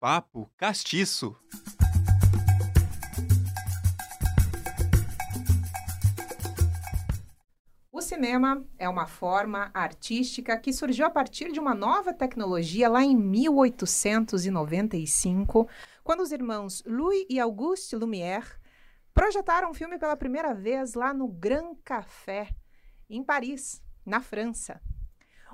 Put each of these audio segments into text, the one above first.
Papo Castiço. O cinema é uma forma artística que surgiu a partir de uma nova tecnologia lá em 1895, quando os irmãos Louis e Auguste Lumière projetaram um filme pela primeira vez lá no Grand Café, em Paris, na França.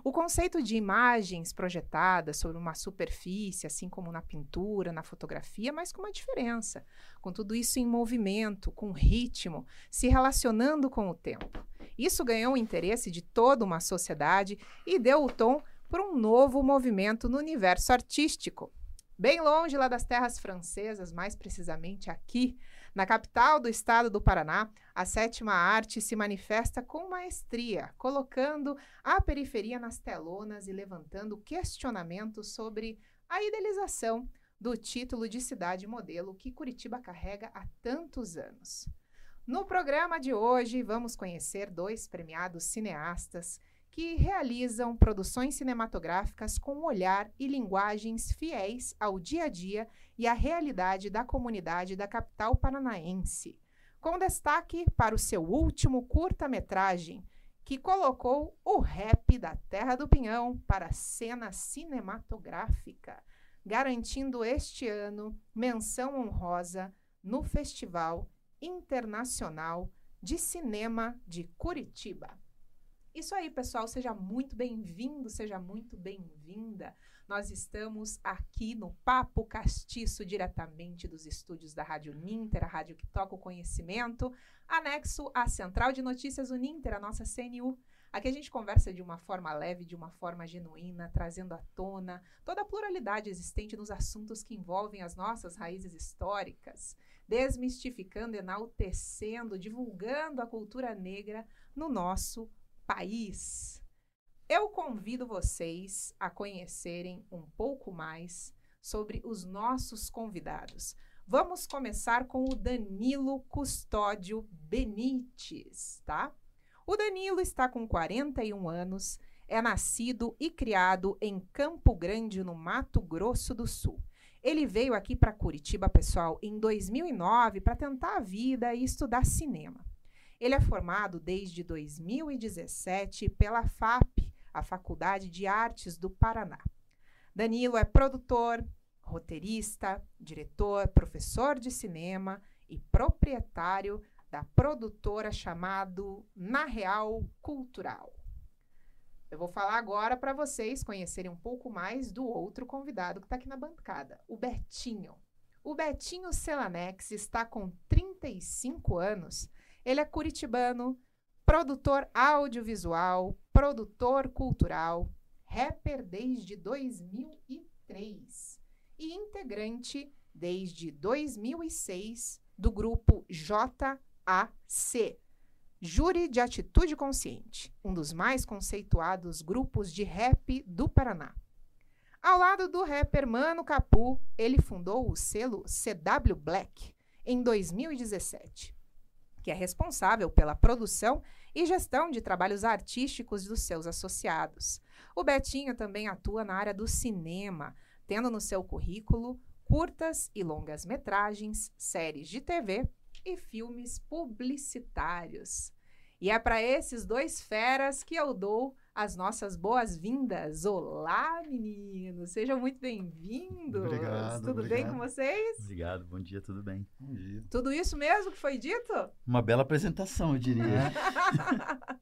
O conceito de imagens projetadas sobre uma superfície, assim como na pintura, na fotografia, mas com uma diferença. Com tudo isso em movimento, com ritmo, se relacionando com o tempo. Isso ganhou o interesse de toda uma sociedade e deu o tom para um novo movimento no universo artístico. Bem longe lá das terras francesas, mais precisamente aqui, na capital do estado do Paraná, a sétima arte se manifesta com maestria, colocando a periferia nas telonas e levantando questionamentos sobre a idealização do título de cidade modelo que Curitiba carrega há tantos anos. No programa de hoje, vamos conhecer dois premiados cineastas que realizam produções cinematográficas com olhar e linguagens fiéis ao dia a dia e à realidade da comunidade da capital paranaense, com destaque para o seu último curta-metragem, que colocou o rap da Terra do Pinhão para a cena cinematográfica, garantindo este ano menção honrosa no Festival Internacional de Cinema de Curitiba. Isso aí, pessoal, seja muito bem-vindo, seja muito bem-vinda. Nós estamos aqui no Papo Castiço, diretamente dos estúdios da Rádio Ninter, a rádio que toca o conhecimento, anexo à Central de Notícias Uninter, a nossa CNU. Aqui a gente conversa de uma forma leve, de uma forma genuína, trazendo à tona toda a pluralidade existente nos assuntos que envolvem as nossas raízes históricas, desmistificando, enaltecendo, divulgando a cultura negra no nosso país. Eu convido vocês a conhecerem um pouco mais sobre os nossos convidados. Vamos começar com o Danilo Custódio Benites, tá? O Danilo está com 41 anos, é nascido e criado em Campo Grande, no Mato Grosso do Sul. Ele veio aqui para Curitiba, pessoal, em 2009 para tentar a vida e estudar cinema. Ele é formado desde 2017 pela FAP, a Faculdade de Artes do Paraná. Danilo é produtor, roteirista, diretor, professor de cinema e proprietário da produtora chamado Na Real Cultural. Eu vou falar agora para vocês conhecerem um pouco mais do outro convidado que está aqui na bancada, o Betinho. O Betinho Celanex está com 35 anos ele é curitibano, produtor audiovisual, produtor cultural, rapper desde 2003 e integrante desde 2006 do grupo JAC, Júri de Atitude Consciente, um dos mais conceituados grupos de rap do Paraná. Ao lado do rapper Mano Capu, ele fundou o selo CW Black em 2017 que é responsável pela produção e gestão de trabalhos artísticos dos seus associados. O Betinho também atua na área do cinema, tendo no seu currículo curtas e longas metragens, séries de TV e filmes publicitários. E é para esses dois feras que eu dou as nossas boas-vindas. Olá, meninos! Sejam muito bem-vindos! Obrigado. Tudo obrigado. bem com vocês? Obrigado, bom dia, tudo bem? Bom dia. Tudo isso mesmo que foi dito? Uma bela apresentação, eu diria.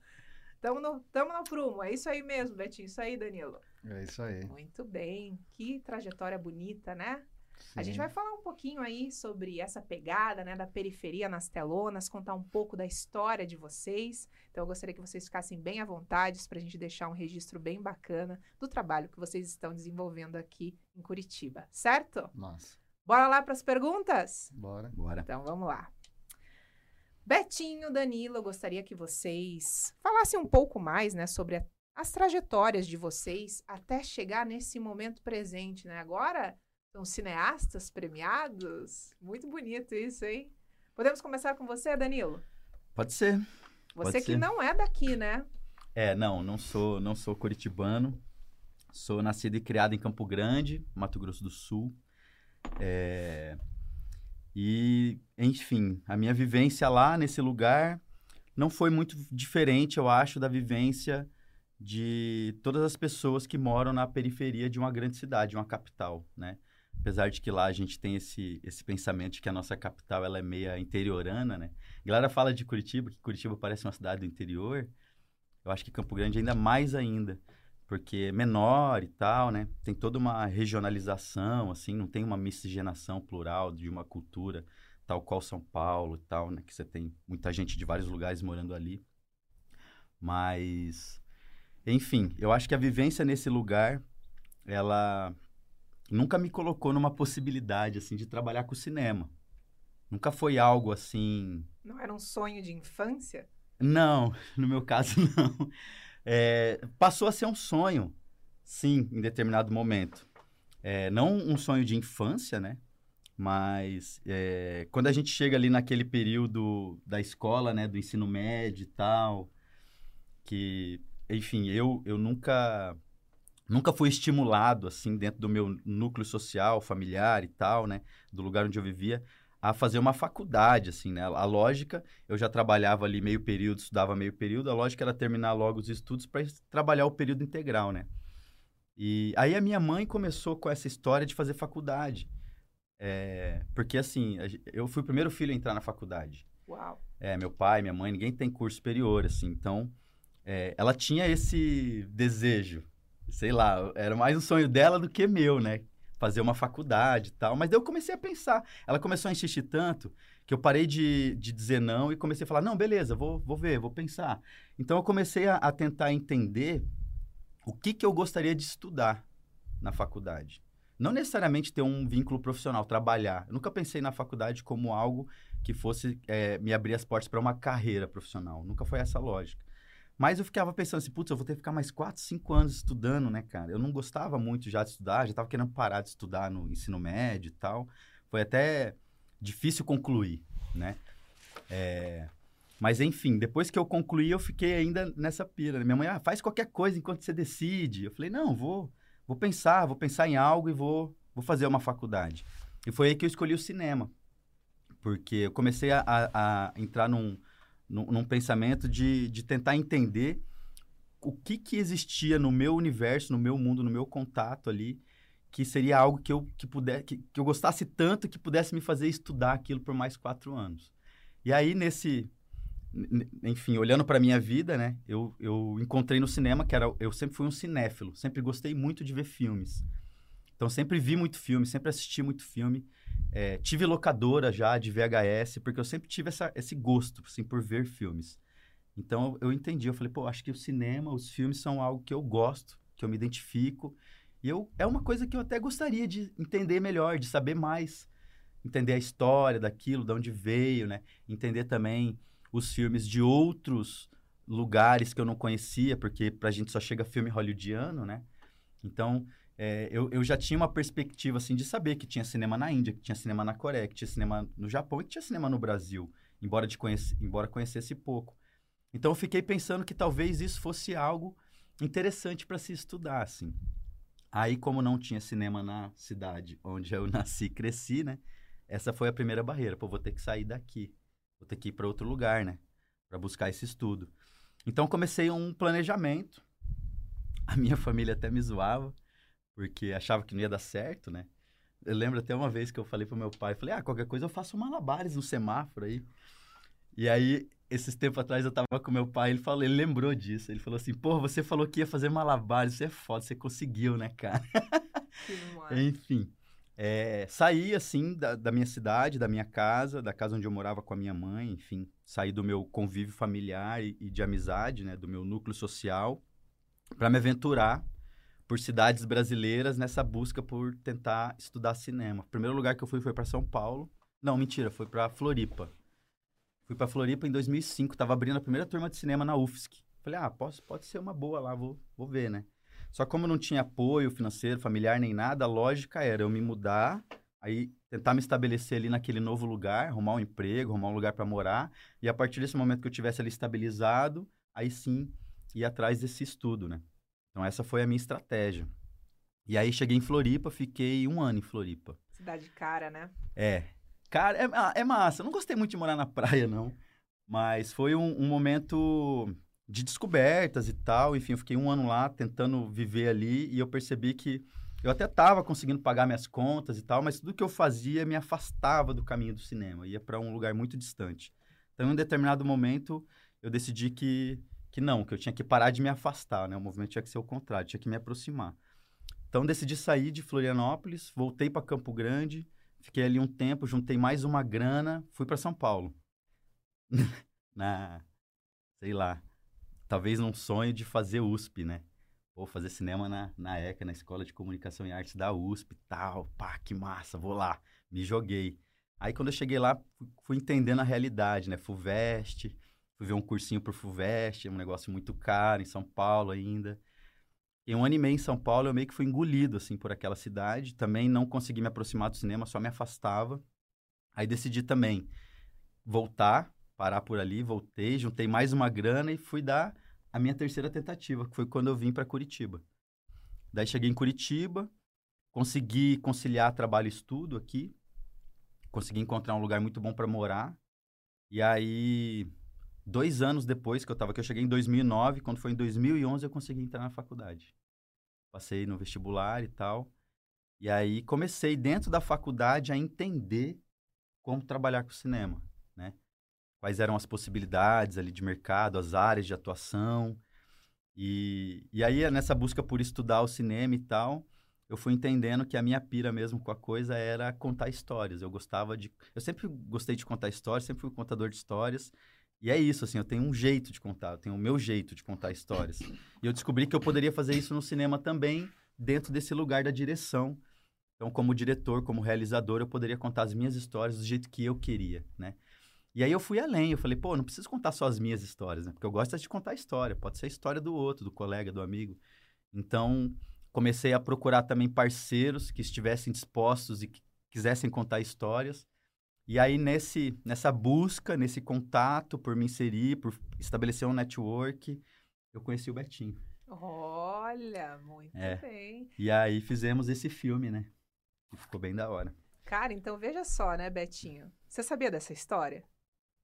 tamo, no, tamo no prumo, é isso aí mesmo, Betinho. Isso aí, Danilo. É isso aí. Muito bem. Que trajetória bonita, né? Sim. A gente vai falar um pouquinho aí sobre essa pegada, né, da periferia nas telonas, contar um pouco da história de vocês. Então, eu gostaria que vocês ficassem bem à vontade para a gente deixar um registro bem bacana do trabalho que vocês estão desenvolvendo aqui em Curitiba, certo? Nossa. Bora lá para as perguntas? Bora. Bora. Então, vamos lá. Betinho, Danilo, eu gostaria que vocês falassem um pouco mais, né, sobre a- as trajetórias de vocês até chegar nesse momento presente, né? Agora são cineastas premiados. Muito bonito isso, hein? Podemos começar com você, Danilo? Pode ser. Você Pode que ser. não é daqui, né? É, não, não sou, não sou curitibano. Sou nascido e criado em Campo Grande, Mato Grosso do Sul. É, e, enfim, a minha vivência lá nesse lugar não foi muito diferente, eu acho, da vivência de todas as pessoas que moram na periferia de uma grande cidade, uma capital, né? Apesar de que lá a gente tem esse, esse pensamento de que a nossa capital ela é meia interiorana, né? A galera fala de Curitiba, que Curitiba parece uma cidade do interior. Eu acho que Campo Grande ainda mais ainda, porque é menor e tal, né? Tem toda uma regionalização, assim, não tem uma miscigenação plural de uma cultura tal qual São Paulo e tal, né? Que você tem muita gente de vários lugares morando ali. Mas, enfim, eu acho que a vivência nesse lugar, ela nunca me colocou numa possibilidade, assim, de trabalhar com cinema. Nunca foi algo assim... Não era um sonho de infância? Não, no meu caso, não. É, passou a ser um sonho, sim, em determinado momento. É, não um sonho de infância, né? Mas é, quando a gente chega ali naquele período da escola, né, do ensino médio e tal, que, enfim, eu, eu nunca nunca fui estimulado assim dentro do meu núcleo social, familiar e tal, né, do lugar onde eu vivia, a fazer uma faculdade assim, né? A lógica, eu já trabalhava ali meio período, estudava meio período, a lógica era terminar logo os estudos para trabalhar o período integral, né? E aí a minha mãe começou com essa história de fazer faculdade. É, porque assim, eu fui o primeiro filho a entrar na faculdade. Uau. É, meu pai, minha mãe, ninguém tem curso superior, assim. Então, é, ela tinha esse desejo. Sei lá, era mais um sonho dela do que meu, né? Fazer uma faculdade e tal. Mas daí eu comecei a pensar. Ela começou a insistir tanto que eu parei de, de dizer não e comecei a falar: não, beleza, vou, vou ver, vou pensar. Então, eu comecei a, a tentar entender o que, que eu gostaria de estudar na faculdade. Não necessariamente ter um vínculo profissional, trabalhar. Eu nunca pensei na faculdade como algo que fosse é, me abrir as portas para uma carreira profissional. Nunca foi essa a lógica. Mas eu ficava pensando assim, putz, eu vou ter que ficar mais 4, 5 anos estudando, né, cara? Eu não gostava muito já de estudar, já estava querendo parar de estudar no ensino médio e tal. Foi até difícil concluir, né? É... Mas, enfim, depois que eu concluí, eu fiquei ainda nessa pira. Né? Minha mãe, ah, faz qualquer coisa enquanto você decide. Eu falei, não, vou vou pensar, vou pensar em algo e vou, vou fazer uma faculdade. E foi aí que eu escolhi o cinema. Porque eu comecei a, a, a entrar num, num, num, pensamento de, de tentar entender o que, que existia no meu universo, no meu mundo, no meu contato ali, que seria algo que eu, que puder, que, que eu gostasse tanto que pudesse me fazer estudar aquilo por mais quatro anos. E aí, nesse, enfim, olhando para minha vida, né, eu, eu encontrei no cinema que era eu sempre fui um cinéfilo, sempre gostei muito de ver filmes. Então sempre vi muito filme, sempre assisti muito filme. É, tive locadora já de VHS, porque eu sempre tive essa, esse gosto assim, por ver filmes. Então eu entendi, eu falei, pô, acho que o cinema, os filmes são algo que eu gosto, que eu me identifico. E eu, é uma coisa que eu até gostaria de entender melhor, de saber mais. Entender a história daquilo, de onde veio, né? Entender também os filmes de outros lugares que eu não conhecia, porque pra gente só chega filme hollywoodiano, né? Então, é, eu, eu já tinha uma perspectiva, assim, de saber que tinha cinema na Índia, que tinha cinema na Coreia, que tinha cinema no Japão e que tinha cinema no Brasil, embora, de conhece, embora conhecesse pouco. Então, eu fiquei pensando que talvez isso fosse algo interessante para se estudar, assim. Aí, como não tinha cinema na cidade onde eu nasci e cresci, né? Essa foi a primeira barreira. Pô, vou ter que sair daqui vou ter que ir para outro lugar, né? Para buscar esse estudo. Então comecei um planejamento. A minha família até me zoava, porque achava que não ia dar certo, né? Eu lembro até uma vez que eu falei pro meu pai, falei, ah, qualquer coisa eu faço malabares no semáforo aí. E aí, esses tempos atrás eu tava com meu pai, ele falou, ele lembrou disso. Ele falou assim, pô, você falou que ia fazer malabares, isso é foda, você conseguiu, né, cara? Enfim. É, saí, assim, da, da, minha cidade, da minha casa, da casa onde eu morava com a minha mãe, enfim, saí do meu convívio familiar e, e de amizade, né, do meu núcleo social, para me aventurar por cidades brasileiras nessa busca por tentar estudar cinema. O primeiro lugar que eu fui foi para São Paulo. Não, mentira, foi para Floripa. Fui para Floripa em 2005, estava abrindo a primeira turma de cinema na UFSC. Falei, ah, posso, pode ser uma boa lá, vou, vou ver, né? Só como não tinha apoio financeiro, familiar nem nada, a lógica era eu me mudar, aí tentar me estabelecer ali naquele novo lugar, arrumar um emprego, arrumar um lugar para morar, e a partir desse momento que eu tivesse ali estabilizado, aí sim ir atrás desse estudo, né? Então essa foi a minha estratégia. E aí cheguei em Floripa, fiquei um ano em Floripa. Cidade cara, né? É. Cara, é, ah, é massa. Eu não gostei muito de morar na praia, não. Mas foi um, um momento de descobertas e tal. Enfim, eu fiquei um ano lá tentando viver ali e eu percebi que eu até estava conseguindo pagar minhas contas e tal, mas tudo que eu fazia me afastava do caminho do cinema, ia para um lugar muito distante. Então, em um determinado momento, eu decidi que, que não, que eu tinha que parar de me afastar, né? O movimento tinha que ser o contrário, tinha que me aproximar. Então, decidi sair de Florianópolis, voltei para Campo Grande, fiquei ali um tempo, juntei mais uma grana, fui para São Paulo. Na, sei lá, talvez num sonho de fazer USP, né? Ou fazer cinema na, na ECA, na Escola de Comunicação e Artes da USP tal. Pá, que massa, vou lá. Me joguei. Aí quando eu cheguei lá, fui, fui entendendo a realidade, né? FUVEST, ver um cursinho pro FUVEST, um negócio muito caro em São Paulo ainda. E um ano e meio em São Paulo, eu meio que fui engolido, assim, por aquela cidade. Também não consegui me aproximar do cinema, só me afastava. Aí decidi também voltar, parar por ali, voltei, juntei mais uma grana e fui dar a minha terceira tentativa, que foi quando eu vim para Curitiba. Daí cheguei em Curitiba, consegui conciliar trabalho e estudo aqui, consegui encontrar um lugar muito bom para morar. E aí, dois anos depois que eu estava aqui, eu cheguei em 2009, quando foi em 2011 eu consegui entrar na faculdade. Passei no vestibular e tal. E aí comecei dentro da faculdade a entender como trabalhar com cinema, né? quais eram as possibilidades ali de mercado, as áreas de atuação. E, e aí, nessa busca por estudar o cinema e tal, eu fui entendendo que a minha pira mesmo com a coisa era contar histórias. Eu gostava de. Eu sempre gostei de contar histórias, sempre fui contador de histórias. E é isso, assim, eu tenho um jeito de contar, eu tenho o meu jeito de contar histórias. E eu descobri que eu poderia fazer isso no cinema também, dentro desse lugar da direção. Então, como diretor, como realizador, eu poderia contar as minhas histórias do jeito que eu queria, né? E aí eu fui além, eu falei, pô, não preciso contar só as minhas histórias, né? Porque eu gosto de contar a história, pode ser a história do outro, do colega, do amigo. Então, comecei a procurar também parceiros que estivessem dispostos e que quisessem contar histórias. E aí, nesse, nessa busca, nesse contato por me inserir, por estabelecer um network, eu conheci o Betinho. Olha, muito é. bem. E aí fizemos esse filme, né? Que ficou bem da hora. Cara, então veja só, né, Betinho? Você sabia dessa história?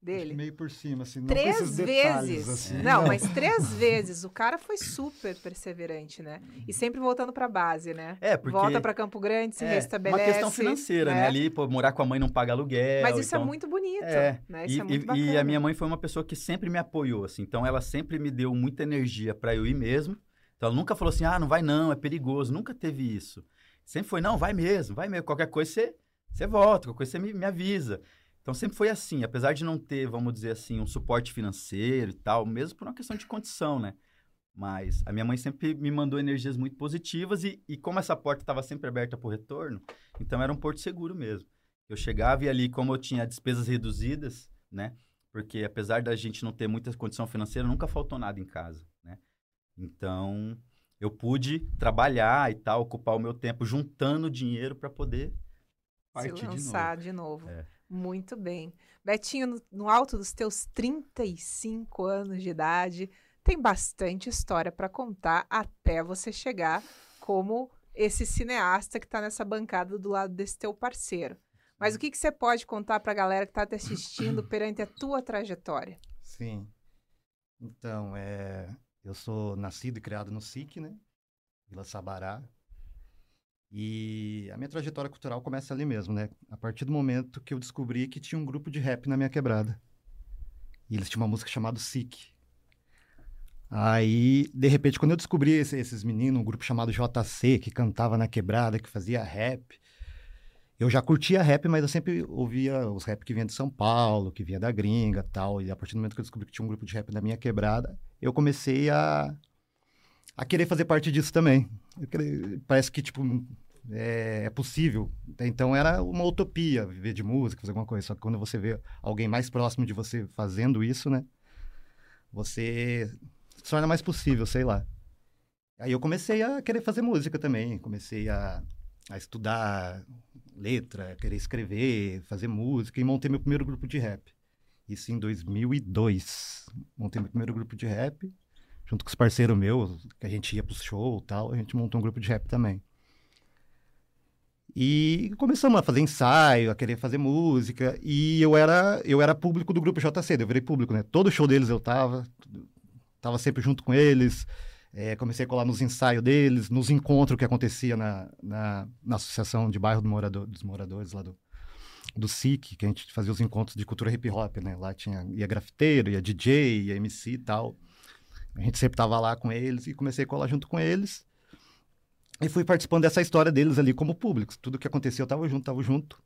Dele. Meio por cima, assim. Não três vezes. Assim. Não, mas três vezes. O cara foi super perseverante, né? E sempre voltando pra base, né? É, porque... Volta pra Campo Grande, se é, restabelece. Uma questão financeira, né? né? Ali, pô, morar com a mãe não paga aluguel. Mas isso é então... é muito bonito, é. né? Isso e, é muito e, bacana. E a minha mãe foi uma pessoa que sempre me apoiou, assim. Então, ela sempre me deu muita energia para eu ir mesmo. Então, ela nunca falou assim, ah, não vai não, é perigoso. Nunca teve isso. Sempre foi, não, vai mesmo, vai mesmo. Qualquer coisa você, você volta, qualquer coisa você me, me avisa. Então sempre foi assim, apesar de não ter, vamos dizer assim, um suporte financeiro e tal, mesmo por uma questão de condição, né? Mas a minha mãe sempre me mandou energias muito positivas e, e como essa porta estava sempre aberta para o retorno, então era um porto seguro mesmo. Eu chegava e ali, como eu tinha despesas reduzidas, né? Porque apesar da gente não ter muita condição financeira, nunca faltou nada em casa, né? Então, eu pude trabalhar e tal, ocupar o meu tempo juntando dinheiro para poder partir Se lançar de novo. De novo. É. Muito bem. Betinho, no, no alto dos teus 35 anos de idade, tem bastante história para contar até você chegar como esse cineasta que está nessa bancada do lado desse teu parceiro. Mas o que, que você pode contar para a galera que está te assistindo perante a tua trajetória? Sim. Então, é, eu sou nascido e criado no SIC, né? Vila Sabará, e a minha trajetória cultural começa ali mesmo, né? A partir do momento que eu descobri que tinha um grupo de rap na minha quebrada. E eles tinham uma música chamada Sick. Aí, de repente, quando eu descobri esse, esses meninos, um grupo chamado JC, que cantava na quebrada, que fazia rap, eu já curtia rap, mas eu sempre ouvia os rap que vinha de São Paulo, que vinha da gringa tal. E a partir do momento que eu descobri que tinha um grupo de rap na minha quebrada, eu comecei a, a querer fazer parte disso também. Parece que, tipo, é, é, possível. Então era uma utopia viver de música, fazer alguma coisa. Só que quando você vê alguém mais próximo de você fazendo isso, né? Você se torna mais possível, sei lá. Aí eu comecei a querer fazer música também. Comecei a, a estudar letra, querer escrever, fazer música e montei meu primeiro grupo de rap. Isso em 2002. Montei meu primeiro grupo de rap junto com os parceiros meus, que a gente ia pro show e tal, a gente montou um grupo de rap também. E começamos a fazer ensaio, a querer fazer música. E eu era, eu era público do grupo JC, eu virei público, né? Todo show deles eu tava, tava sempre junto com eles. É, comecei a colar nos ensaios deles, nos encontros que acontecia na, na, na Associação de Bairro do Morador, dos Moradores lá do, do SIC, que a gente fazia os encontros de cultura hip hop, né? Lá tinha, ia grafiteiro, ia DJ, ia MC e tal. A gente sempre tava lá com eles e comecei a colar junto com eles. E fui participando dessa história deles ali como público. Tudo que acontecia eu tava junto, tava junto.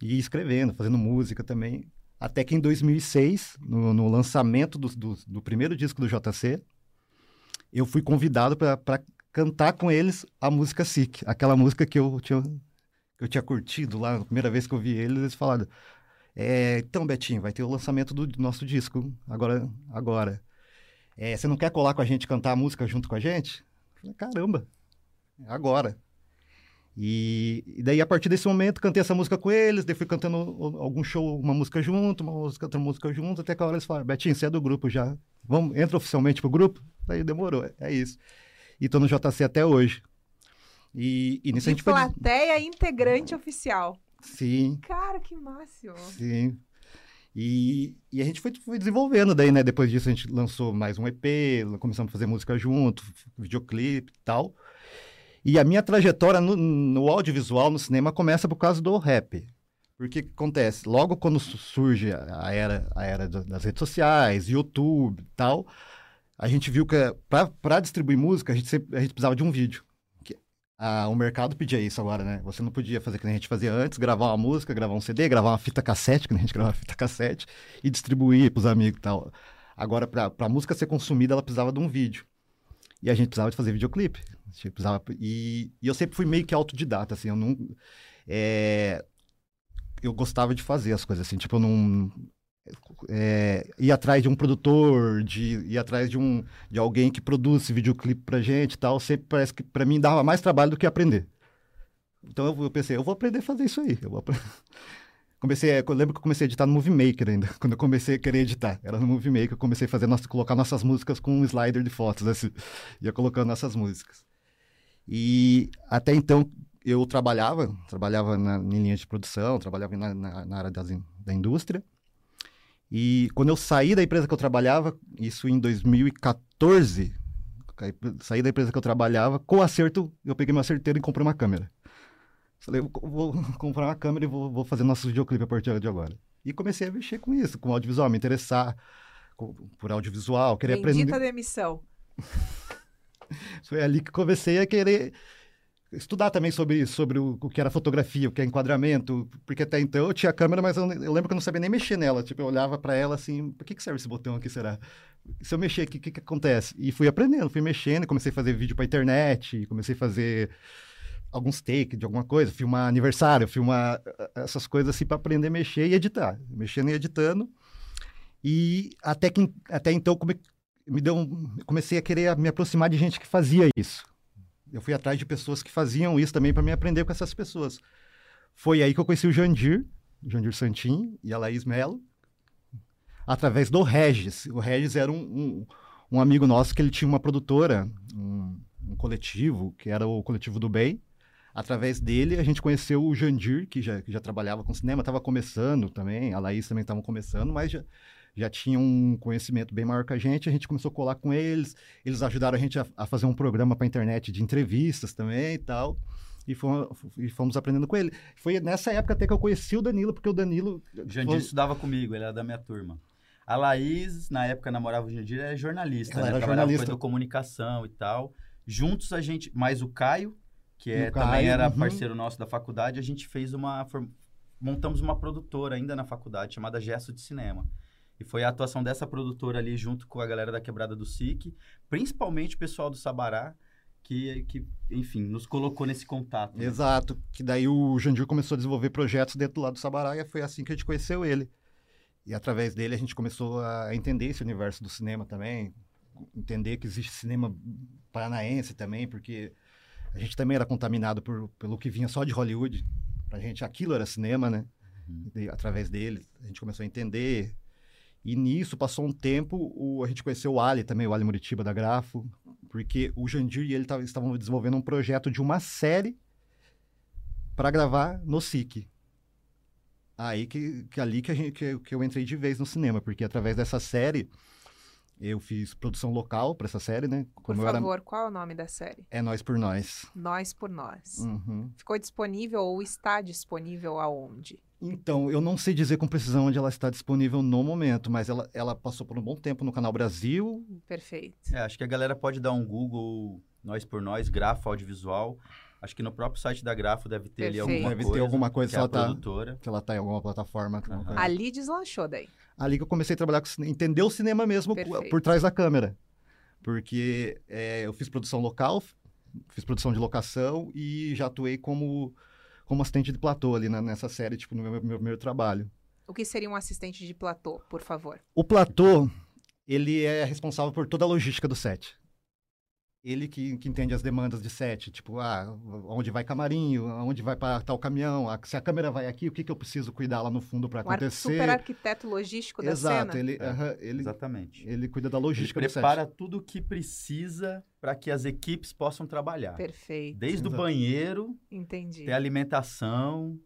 E escrevendo, fazendo música também. Até que em 2006, no, no lançamento do, do, do primeiro disco do JC, eu fui convidado para cantar com eles a música Sick, aquela música que eu tinha, eu tinha curtido lá na primeira vez que eu vi eles, eles falaram, é, então Betinho, vai ter o lançamento do nosso disco agora, agora. É, você não quer colar com a gente cantar a música junto com a gente? Eu falei, caramba, agora. E, e, daí, a partir desse momento, cantei essa música com eles, daí fui cantando algum show, uma música junto, uma música, outra música junto, até que a hora eles falaram, Betinho, você é do grupo já, vamos, entra oficialmente pro grupo? Daí demorou, é isso. E tô no JC até hoje. E, e nisso a gente plateia integrante oficial. Sim. Cara, que máximo. Sim. E, e a gente foi, foi, desenvolvendo daí, né? Depois disso a gente lançou mais um EP, começamos a fazer música junto, videoclipe e tal. E a minha trajetória no, no audiovisual, no cinema, começa por causa do rap. Porque que acontece? Logo quando surge a era, a era das redes sociais, YouTube e tal, a gente viu que para distribuir música, a gente, sempre, a gente precisava de um vídeo. Que, a, o mercado pedia isso agora, né? Você não podia fazer o que a gente fazia antes, gravar uma música, gravar um CD, gravar uma fita cassete, que a gente gravava fita cassete, e distribuir para os amigos e tal. Agora, para a música ser consumida, ela precisava de um vídeo. E a gente precisava de fazer videoclipe. Precisava, e, e eu sempre fui meio que autodidata, assim, eu não... É, eu gostava de fazer as coisas assim, tipo, eu não é, ir atrás de um produtor, de ir atrás de, um, de alguém que produz videoclipe pra gente e tal, sempre parece que pra mim dava mais trabalho do que aprender. Então eu, eu pensei, eu vou aprender a fazer isso aí. Eu vou comecei, eu lembro que eu comecei a editar no Movie Maker ainda, quando eu comecei a querer editar. Era no Movie Maker, eu comecei a fazer nossa, colocar nossas músicas com um slider de fotos, assim, ia colocando nossas músicas. E até então eu trabalhava, trabalhava na, em linha de produção, trabalhava na, na, na área das, da indústria. E quando eu saí da empresa que eu trabalhava, isso em 2014, saí da empresa que eu trabalhava, com o acerto, eu peguei meu acerteiro e comprei uma câmera. Falei, vou comprar uma câmera e vou, vou fazer nossos videoclipes a partir de agora. E comecei a mexer com isso, com audiovisual, me interessar por audiovisual, querer Bendita aprender. demissão. Foi ali que comecei a querer estudar também sobre, sobre o, o, que era fotografia, o que é enquadramento, porque até então eu tinha câmera, mas eu, eu lembro que eu não sabia nem mexer nela. Tipo, eu olhava para ela assim, por que, que serve esse botão aqui, será? Se eu mexer, o que, que, acontece? E fui aprendendo, fui mexendo, comecei a fazer vídeo para internet, comecei a fazer alguns takes de alguma coisa, filmar aniversário, filmar eh, essas coisas assim para aprender a mexer e editar, mexendo e editando. E até que até então me deu um, comecei a querer me aproximar de gente que fazia isso eu fui atrás de pessoas que faziam isso também para me aprender com essas pessoas. Foi aí que eu conheci o Jandir, Jandir Santin e a Laís Melo, através do Regis. O Regis era um, um, um amigo nosso que ele tinha uma produtora, um, um, coletivo, que era o Coletivo do Bem. Através dele, a gente conheceu o Jandir, que já, que já trabalhava com cinema, estava começando também, a Laís também estava começando, mas já, já tinham um conhecimento bem maior que a gente, a gente começou a colar com eles, eles ajudaram a gente a, a fazer um programa para a internet de entrevistas também e tal, e fomos, e fomos, aprendendo com ele. Foi nessa época até que eu conheci o Danilo, porque o Danilo... O Jandir foi... estudava comigo, ele era da minha turma. A Laís, na época, namorava o Jandir, era jornalista, Ela né? Era Trabalhava jornalista. com comunicação e tal. Juntos a gente, mais o Caio, que é, Caio, também era uhum. parceiro nosso da faculdade, a gente fez uma... Montamos uma produtora ainda na faculdade, chamada Gesto de Cinema. E foi a atuação dessa produtora ali junto com a galera da Quebrada do SIC, principalmente o pessoal do Sabará, que, que enfim, nos colocou nesse contato. Né? Exato. Que daí o Jandir começou a desenvolver projetos dentro do lado do Sabará e foi assim que a gente conheceu ele. E através dele a gente começou a entender esse universo do cinema também, entender que existe cinema paranaense também, porque a gente também era contaminado por, pelo que vinha só de Hollywood. Pra gente aquilo era cinema, né? Uhum. E, através dele a gente começou a entender e nisso, passou um tempo, o, a gente conheceu o Ali também, o Ali Muritiba da Grafo, porque o Jandir e ele tavam, estavam desenvolvendo um projeto de uma série para gravar no SIC. Aí que, que ali que, a gente, que, que eu entrei de vez no cinema, porque através dessa série eu fiz produção local para essa série, né? Por Como era- favor, qual é o nome da série? É Nós por Nós. Nós por Nós. Uhum. Ficou disponível ou está disponível aonde? Então, eu não sei dizer com precisão onde ela está disponível no momento, mas ela, ela passou por um bom tempo no Canal Brasil. Perfeito. É, acho que a galera pode dar um Google, nós por nós, grafo audiovisual. Acho que no próprio site da Grafo deve ter ali Perfeito. alguma Deve ter coisa. alguma coisa que se é a ela tá- produtora. Se ela está em alguma plataforma. Aham. Ali deslanchou daí. Ali que eu comecei a trabalhar com entender o cinema mesmo por, por trás da câmera. Porque é, eu fiz produção local, fiz produção de locação e já atuei como, como assistente de platô ali na- nessa série, tipo, no meu, meu primeiro trabalho. O que seria um assistente de platô, por favor? O platô, ele é responsável por toda a logística do set. Ele que, que entende as demandas de set, tipo, ah, onde vai camarinho, onde vai para tal caminhão, ah, se a câmera vai aqui, o que, que eu preciso cuidar lá no fundo para Um ar- acontecer. super arquiteto logístico da Exato, cena? ele, É, aham, ele, Exatamente. ele cuida da Ele logística do set. prepara tudo o que precisa para que as equipes possam trabalhar. Perfeito. Desde o Exato. banheiro, Entendi. até a alimentação,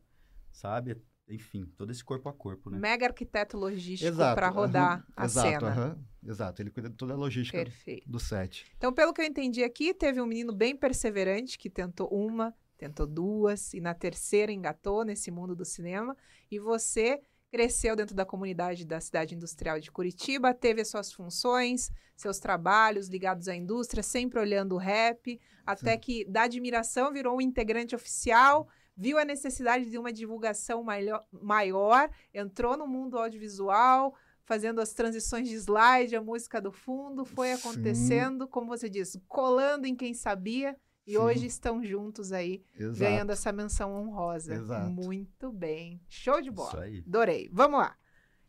sabe? Enfim, todo esse corpo a corpo, né? Mega arquiteto logístico para rodar aham, a exato, cena. aham, exato, ele cuida de toda a logística Perfeito. do set. Então, pelo que eu entendi aqui, teve um menino bem perseverante que tentou uma, tentou duas e na terceira engatou nesse mundo do cinema. E você cresceu dentro da comunidade da cidade industrial de Curitiba, teve as suas funções, seus trabalhos ligados à indústria, sempre olhando o rap, até que da admiração virou um integrante oficial. Viu a necessidade de uma divulgação maior, maior, entrou no mundo audiovisual, fazendo as transições de slide, a música do fundo, foi Sim. acontecendo, como você disse, colando em quem sabia, e Sim. hoje estão juntos aí, Exato. ganhando essa menção honrosa. Exato. Muito bem. Show de Isso bola. aí. Adorei. Vamos lá.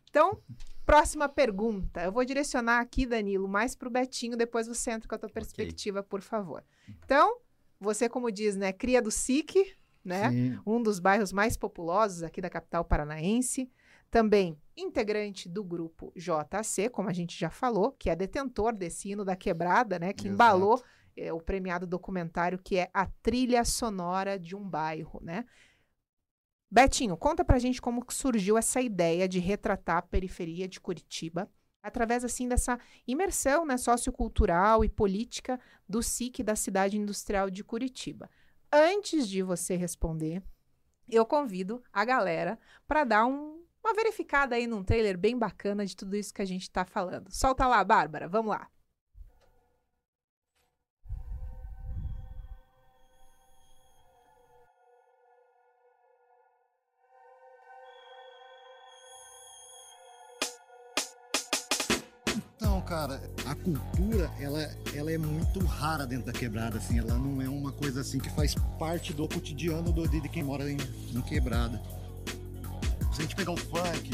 Então, próxima pergunta. Eu vou direcionar aqui, Danilo, mais para o Betinho, depois você entra com a tua perspectiva, por favor. Então, você, como diz, né, cria do SIC, né? Sim, um dos bairros mais populosos aqui da capital paranaense. Também integrante do grupo JC, como a gente já falou, que é detentor desse hino da quebrada, né? Que Exato. embalou é, o premiado documentário que é a trilha sonora de um bairro, né? Betinho, conta pra gente como surgiu essa ideia de retratar a periferia de Curitiba através assim dessa imersão né, sociocultural e política do SIC da cidade industrial de Curitiba. Antes de você responder, eu convido a galera para dar um- uma verificada aí num trailer bem bacana de tudo isso que a gente está falando. Solta lá, Bárbara, vamos lá. Cara, a cultura, ela, ela é muito rara dentro da quebrada, assim. Ela não é uma coisa assim que faz parte do cotidiano do, de, quem mora em, em quebrada. Se a gente pegar o funk,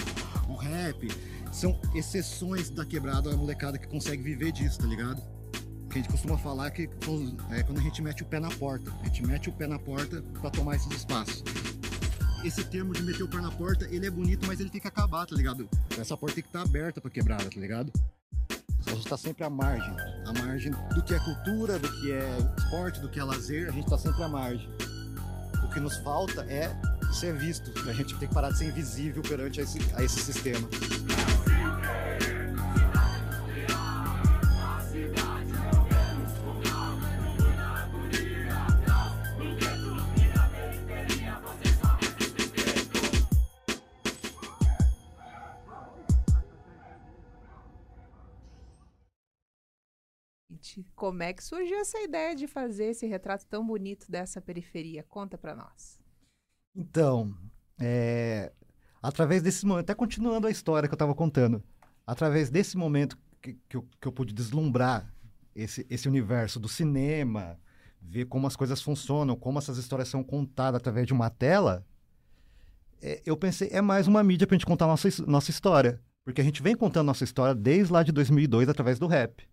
o rap, são exceções da quebrada, a molecada que consegue viver disso, tá ligado? Que a gente costuma falar que é quando a gente mete o pé na porta. A gente mete o pé na porta pra tomar esses espaços. Esse termo de meter o pé na porta, ele é bonito, mas ele tem que acabar, tá ligado? Essa porta tem que estar aberta pra quebrada, tá ligado? A gente está sempre à margem. À margem do que é cultura, do que é esporte, do que é lazer, a gente está sempre à margem. O que nos falta é ser visto. A gente tem que parar de ser invisível perante a esse, a esse sistema. Como é que surgiu essa ideia de fazer esse retrato tão bonito dessa periferia? Conta para nós. Então, é, através desse momento, até continuando a história que eu estava contando, através desse momento que, que, eu, que eu pude deslumbrar esse, esse universo do cinema, ver como as coisas funcionam, como essas histórias são contadas através de uma tela, é, eu pensei, é mais uma mídia para a gente contar nossa, nossa história. Porque a gente vem contando nossa história desde lá de 2002 através do rap.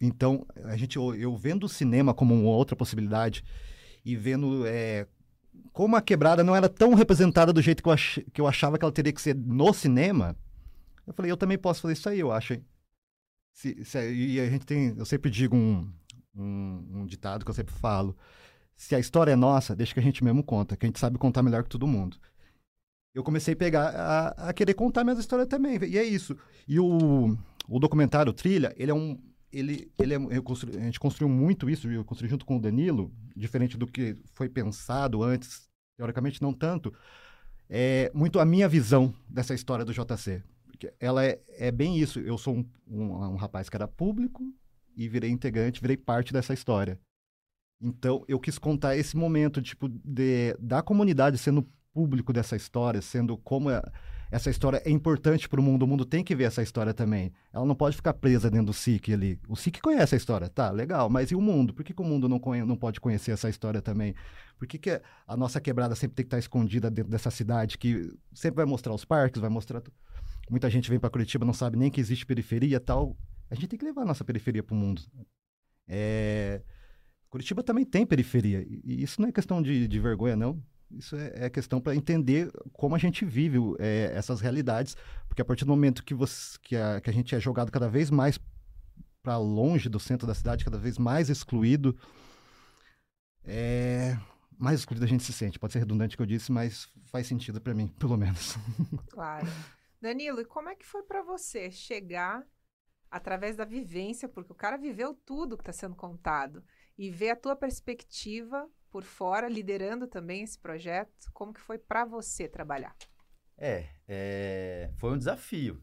Então, a gente, eu, vendo o cinema como uma outra possibilidade e vendo é, como a quebrada não era tão representada do jeito que eu, ach, que eu achava que ela teria que ser no cinema, eu falei, eu também posso fazer isso aí, eu acho? Se, se- e a gente tem, eu sempre digo um, um, um ditado que eu sempre falo, se a história é nossa, deixa que a gente mesmo conta, que a gente sabe contar melhor que todo mundo. Eu comecei a pegar, a, a querer contar minhas histórias também, e é isso. E o, o documentário Trilha, ele é um, ele, ele é, a gente construiu muito isso, eu construí junto com o Danilo, diferente do que foi pensado antes, teoricamente não tanto, é muito a minha visão dessa história do JC. Ela é, é bem isso, eu sou um, um, um rapaz que era público e virei integrante, virei parte dessa história. Então, eu quis contar esse momento, tipo, de, da comunidade sendo público dessa história, sendo como é, essa história é importante para o mundo, o mundo tem que ver essa história também. Ela não pode ficar presa dentro do SIC ali. O SIC conhece a história, tá, legal, mas e o mundo? Por que, que o mundo não, não pode conhecer essa história também? Por que, que a nossa quebrada sempre tem que estar escondida dentro dessa cidade, que sempre vai mostrar os parques, vai mostrar... Muita gente vem para Curitiba, não sabe nem que existe periferia tal. A gente tem que levar a nossa periferia para o mundo. É... Curitiba também tem periferia. E isso não é questão de, de vergonha, não. Isso é, é questão para entender como a gente vive é, essas realidades. Porque a partir do momento que, você, que, a, que a gente é jogado cada vez mais para longe do centro da cidade, cada vez mais excluído, é, mais excluído a gente se sente. Pode ser redundante o que eu disse, mas faz sentido para mim, pelo menos. Claro. Danilo, e como é que foi para você chegar através da vivência, porque o cara viveu tudo que está sendo contado, e ver a tua perspectiva por fora, liderando também esse projeto, como que foi para você trabalhar? É, é, foi um desafio,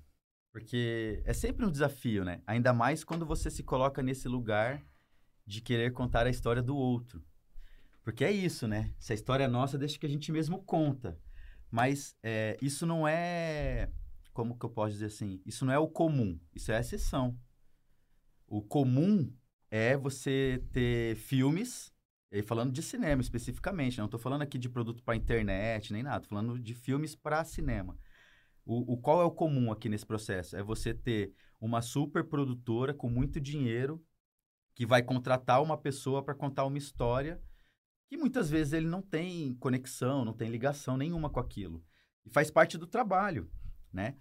porque é sempre um desafio, né? Ainda mais quando você se coloca nesse lugar de querer contar a história do outro. Porque é isso, né? Se a história é nossa, deixa que a gente mesmo conta. Mas é, isso não é como que eu posso dizer assim? Isso não é o comum, isso é a exceção. O comum é você ter filmes, e falando de cinema especificamente, não estou falando aqui de produto para internet nem nada, estou falando de filmes para cinema. O, o qual é o comum aqui nesse processo? É você ter uma super produtora com muito dinheiro que vai contratar uma pessoa para contar uma história que muitas vezes ele não tem conexão, não tem ligação nenhuma com aquilo. E faz parte do trabalho né?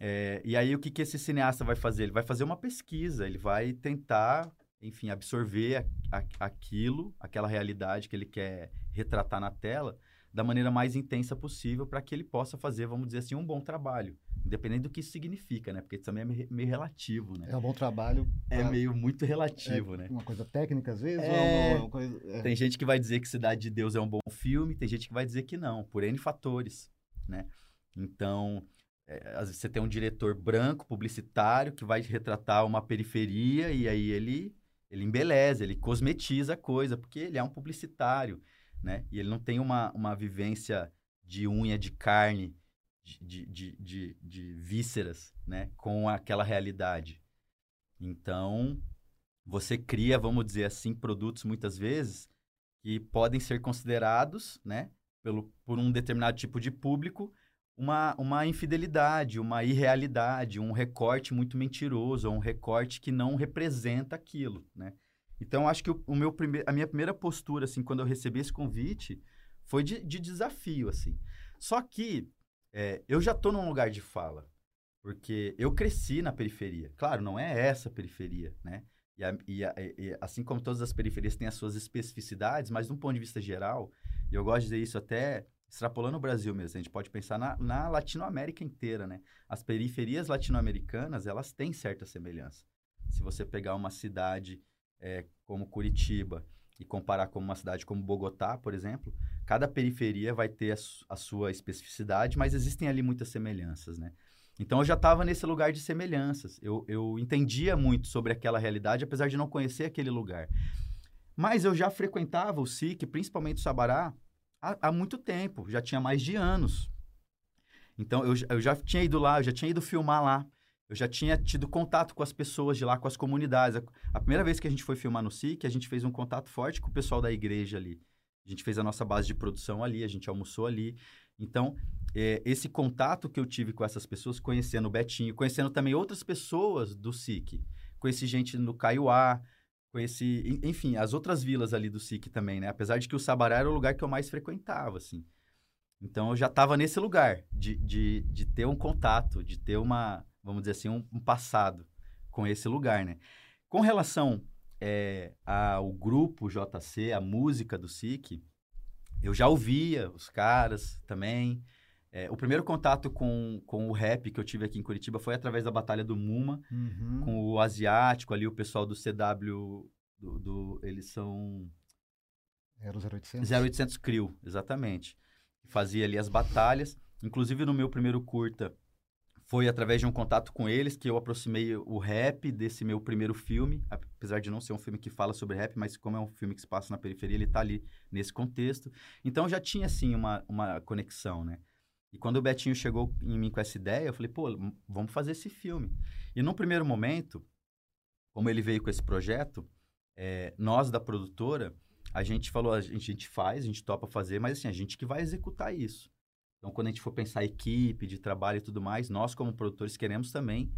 É, e aí, o que, que esse cineasta vai fazer? Ele vai fazer uma pesquisa, ele vai tentar, enfim, absorver a, a, aquilo, aquela realidade que ele quer retratar na tela, da maneira mais intensa possível para que ele possa fazer, vamos dizer assim, um bom trabalho. Independente do que isso significa, né? Porque isso também é meio relativo, né? É um bom trabalho. É meio muito relativo, é né? Uma coisa técnica, às vezes? É... Uma, uma coisa... é... Tem gente que vai dizer que Cidade de Deus é um bom filme, tem gente que vai dizer que não, por N fatores, né? Então, é, às vezes você tem um diretor branco, publicitário, que vai retratar uma periferia e aí ele, ele embeleza, ele cosmetiza a coisa, porque ele é um publicitário, né? E ele não tem uma, uma vivência de unha de carne, de, de, de, de vísceras, né? Com aquela realidade. Então, você cria, vamos dizer assim, produtos muitas vezes que podem ser considerados, né? Pelo, por um determinado tipo de público, uma, uma infidelidade, uma irrealidade, um recorte muito mentiroso, um recorte que não representa aquilo, né? Então, acho que o, o meu prime... a minha primeira postura, assim, quando eu recebi esse convite, foi de, de desafio, assim. Só que é, eu já estou num lugar de fala, porque eu cresci na periferia. Claro, não é essa periferia, né? E, a, e, a, e, assim como todas as periferias têm as suas especificidades, mas de um ponto de vista geral, e eu gosto de dizer isso até extrapolando o Brasil mesmo, a gente pode pensar na, na Latinoamérica inteira, né? As periferias latino-americanas, elas têm certa semelhança. Se você pegar uma cidade é, como Curitiba e comparar com uma cidade como Bogotá, por exemplo, cada periferia vai ter a, a sua especificidade, mas existem ali muitas semelhanças, né? Então, eu já estava nesse lugar de semelhanças. Eu, eu entendia muito sobre aquela realidade, apesar de não conhecer aquele lugar. Mas eu já frequentava o SIC, principalmente o Sabará, há, há muito tempo, já tinha mais de anos. Então, eu, eu já tinha ido lá, eu já tinha ido filmar lá. Eu já tinha tido contato com as pessoas de lá, com as comunidades. A, a, primeira vez que a gente foi filmar no SIC, a gente fez um contato forte com o pessoal da igreja ali. A gente fez a nossa base de produção ali, a gente almoçou ali. Então, é, esse contato que eu tive com essas pessoas, conhecendo o Betinho, conhecendo também outras pessoas do SIC. Conheci gente no Caiuá, Conheci, enfim, as outras vilas ali do SIC também, né? Apesar de que o Sabará era o lugar que eu mais frequentava, assim. Então, eu já estava nesse lugar de, de, de ter um contato, de ter uma, vamos dizer assim, um, um passado com esse lugar, né? Com relação é, a, o grupo JC, a música do SIC, eu já ouvia os caras também. É, o primeiro contato com, com o rap que eu tive aqui em Curitiba foi através da Batalha do Muma, Uhum. com o Asiático ali, o pessoal do CW, do, do- eles são Era o 0800? 0800 CRIO, exatamente. Fazia ali as batalhas. Inclusive, no meu primeiro curta, foi através de um contato com eles que eu aproximei o rap desse meu primeiro filme. Apesar de não ser um filme que fala sobre rap, mas como é um filme que se passa na periferia, ele tá ali nesse contexto. Então, já tinha, assim, uma, uma conexão, né? E quando o Betinho chegou em mim com essa ideia, eu falei, pô, vamos fazer esse filme. E num primeiro momento, como ele veio com esse projeto, eh, nós da produtora, a gente falou, a gente, a gente faz, a gente topa fazer, mas assim, a gente que vai executar isso. Então, quando a gente for pensar equipe de trabalho e tudo mais, nós como produtores queremos também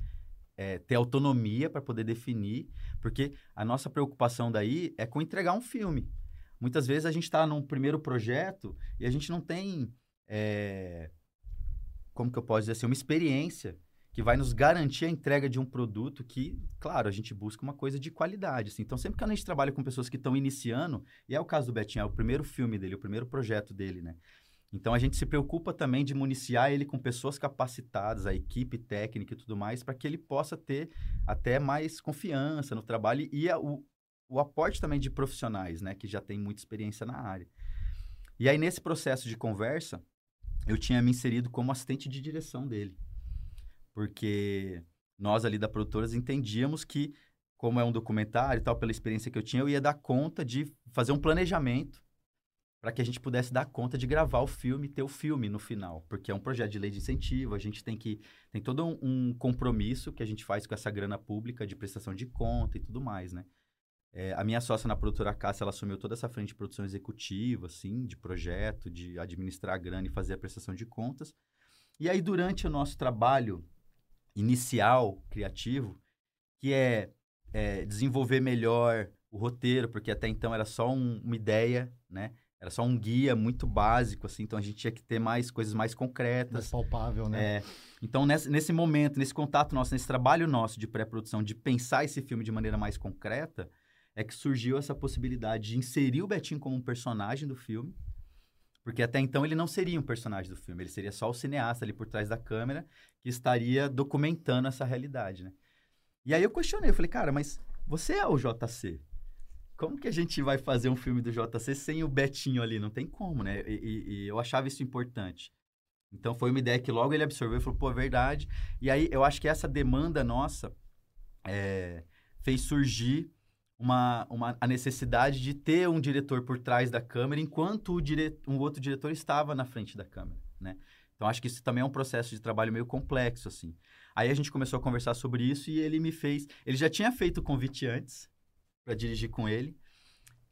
eh, ter autonomia para poder definir, porque a nossa preocupação daí é com entregar um filme. Muitas vezes a gente está num primeiro projeto e a gente não tem, eh, como que eu posso dizer assim, uma experiência que vai nos garantir a entrega de um produto que, claro, a gente busca uma coisa de qualidade. assim. Então, sempre que a gente trabalha com pessoas que estão iniciando, e é o caso do Betinho, é o primeiro filme dele, o primeiro projeto dele, né? Então, a gente se preocupa também de municiar ele com pessoas capacitadas, a equipe técnica e tudo mais, para que ele possa ter até mais confiança no trabalho e a- o, o aporte também de profissionais, né? Que já tem muita experiência na área. E aí, nesse processo de conversa, eu tinha me inserido como assistente de direção dele. Porque nós ali da produtoras entendíamos que, como é um documentário e tal, pela experiência que eu tinha, eu ia dar conta de fazer um planejamento para que a gente pudesse dar conta de gravar o filme, ter o filme no final, porque é um projeto de lei de incentivo, a gente tem que tem todo um, um compromisso que a gente faz com essa grana pública de prestação de conta e tudo mais, né? É, a minha sócia na produtora Cássia, ela assumiu toda essa frente de produção executiva, assim, de projeto, de administrar a grana e fazer a prestação de contas. E aí, durante o nosso trabalho inicial, criativo, que é, é, desenvolver melhor o roteiro, porque até então era só um- uma ideia, né? Era só um guia muito básico, assim, então a gente tinha que ter mais coisas mais concretas. Mais palpável, né? É, então, nesse, nesse momento, nesse contato nosso, nesse trabalho nosso de pré-produção, de pensar esse filme de maneira mais concreta, é que surgiu essa possibilidade de inserir o Betinho como um personagem do filme, porque até então ele não seria um personagem do filme, ele seria só o cineasta ali por trás da câmera que estaria documentando essa realidade, né? E aí eu questionei, eu falei, cara, mas você é o JC. Como que a gente vai fazer um filme do JC sem o Betinho ali? Não tem como, né? E, e- e eu achava isso importante. Então foi uma ideia que logo ele absorveu e falou, pô, é verdade. E aí eu acho que essa demanda nossa é, fez surgir uma, uma, a necessidade de ter um diretor por trás da câmera enquanto o dire, um outro diretor estava na frente da câmera, né? Então acho que isso também é um processo de trabalho meio complexo, assim. Aí a gente começou a conversar sobre isso e ele me fez... Ele já tinha feito o convite antes para dirigir com ele.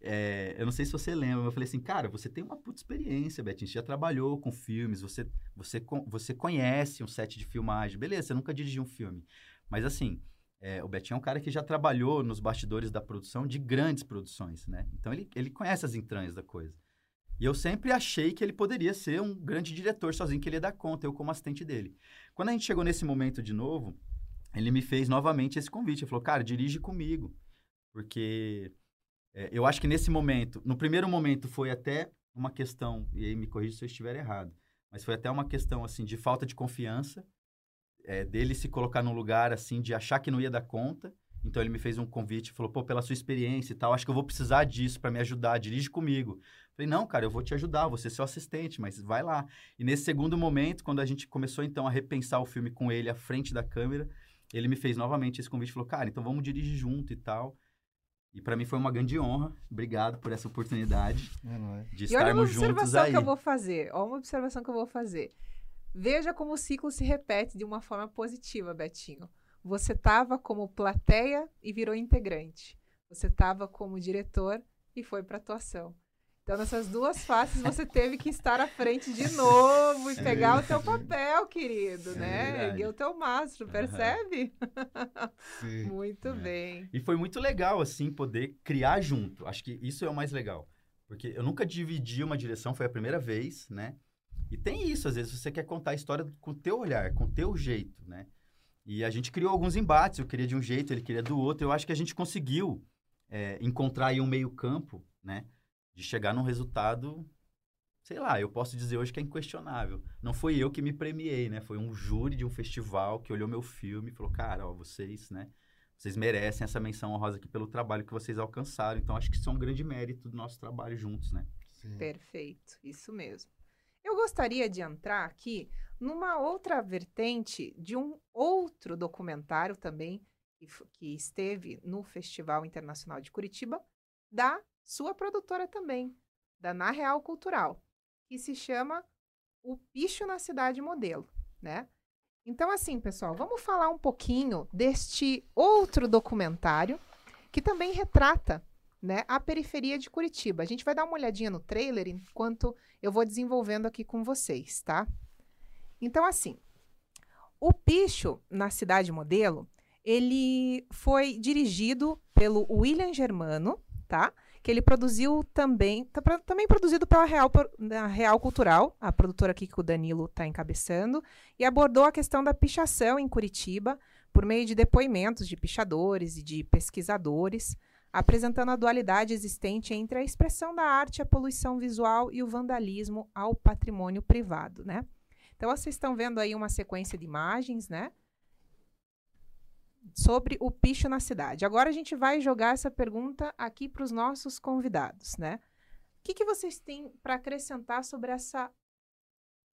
É, eu não sei se você lembra, mas eu falei assim, cara, você tem uma puta experiência, Betinho, você já trabalhou com filmes, você, você, você conhece um set de filmagem, beleza, você nunca dirigiu um filme. Mas assim, é, o Betinho é um cara que já trabalhou nos bastidores da produção de grandes produções, né? Então ele, ele conhece as entranhas da coisa. E eu sempre achei que ele poderia ser um grande diretor sozinho, que ele ia dar conta, eu como assistente dele. Quando a gente chegou nesse momento de novo, ele me fez novamente esse convite. Ele falou, cara, dirige comigo. Porque é, eu acho que nesse momento, no primeiro momento foi até uma questão, e aí me corrija se eu estiver errado, mas foi até uma questão, assim, de falta de confiança, é, dele se colocar num lugar, assim, de achar que não ia dar conta. Então ele me fez um convite, falou, pô, pela sua experiência e tal, acho que eu vou precisar disso para me ajudar, dirige comigo. Falei, não, cara, eu vou te ajudar, vou ser seu assistente, mas vai lá. E nesse segundo momento, quando a gente começou então a repensar o filme com ele à frente da câmera, ele me fez novamente esse convite, falou, cara, então vamos dirigir junto e tal. E para mim foi uma grande honra. Obrigado por essa oportunidade É, não é? de E olha uma estarmos juntos observação aí. que eu vou fazer. Olha uma observação que eu vou fazer. Veja como o ciclo se repete de uma forma positiva, Betinho. Você estava como plateia e virou integrante. Você estava como diretor e foi para atuação. Então, nessas duas faces, você teve que estar à frente de novo e É pegar o verdade. teu papel, querido, É né? verdade. Erguer o teu mastro, percebe? Sim. Muito É. bem. E foi muito legal, assim, poder criar junto. Acho que isso é o mais legal. Porque eu nunca dividi uma direção, foi a primeira vez, né? E tem isso, às vezes você quer contar a história com o teu olhar, com o teu jeito, né? E a gente criou alguns embates, eu queria de um jeito, ele queria do outro. Eu acho que a gente conseguiu é, encontrar aí um meio campo, né? De chegar num resultado, sei lá, eu posso dizer hoje que é inquestionável. Não foi eu que me premiei, né? Foi um júri de um festival que olhou meu filme e falou, cara, ó, vocês, né? Vocês merecem essa menção honrosa aqui pelo trabalho que vocês alcançaram. Então, acho que isso é um grande mérito do nosso trabalho juntos, né? Sim. Perfeito, isso mesmo. Eu gostaria de entrar aqui numa outra vertente de um outro documentário também que esteve no Festival Internacional de Curitiba, da sua produtora também, da Na Real Cultural, que se chama O Picho na Cidade Modelo, né? Então, assim, pessoal, vamos falar um pouquinho deste outro documentário que também retrata né, a periferia de Curitiba. A gente vai dar uma olhadinha no trailer enquanto eu vou desenvolvendo aqui com vocês, tá? Então, assim, o Picho na Cidade Modelo ele foi dirigido pelo William Germano, tá? Que ele produziu também, tá, também produzido pela Real, Real Cultural, a produtora aqui que o Danilo está encabeçando, e abordou a questão da pichação em Curitiba por meio de depoimentos de pichadores e de pesquisadores, apresentando a dualidade existente entre a expressão da arte, a poluição visual e o vandalismo ao patrimônio privado, né? Então, vocês estão vendo aí uma sequência de imagens, né? sobre o picho na cidade. Agora a gente vai jogar essa pergunta aqui para os nossos convidados, né? O que, que vocês têm para acrescentar sobre essa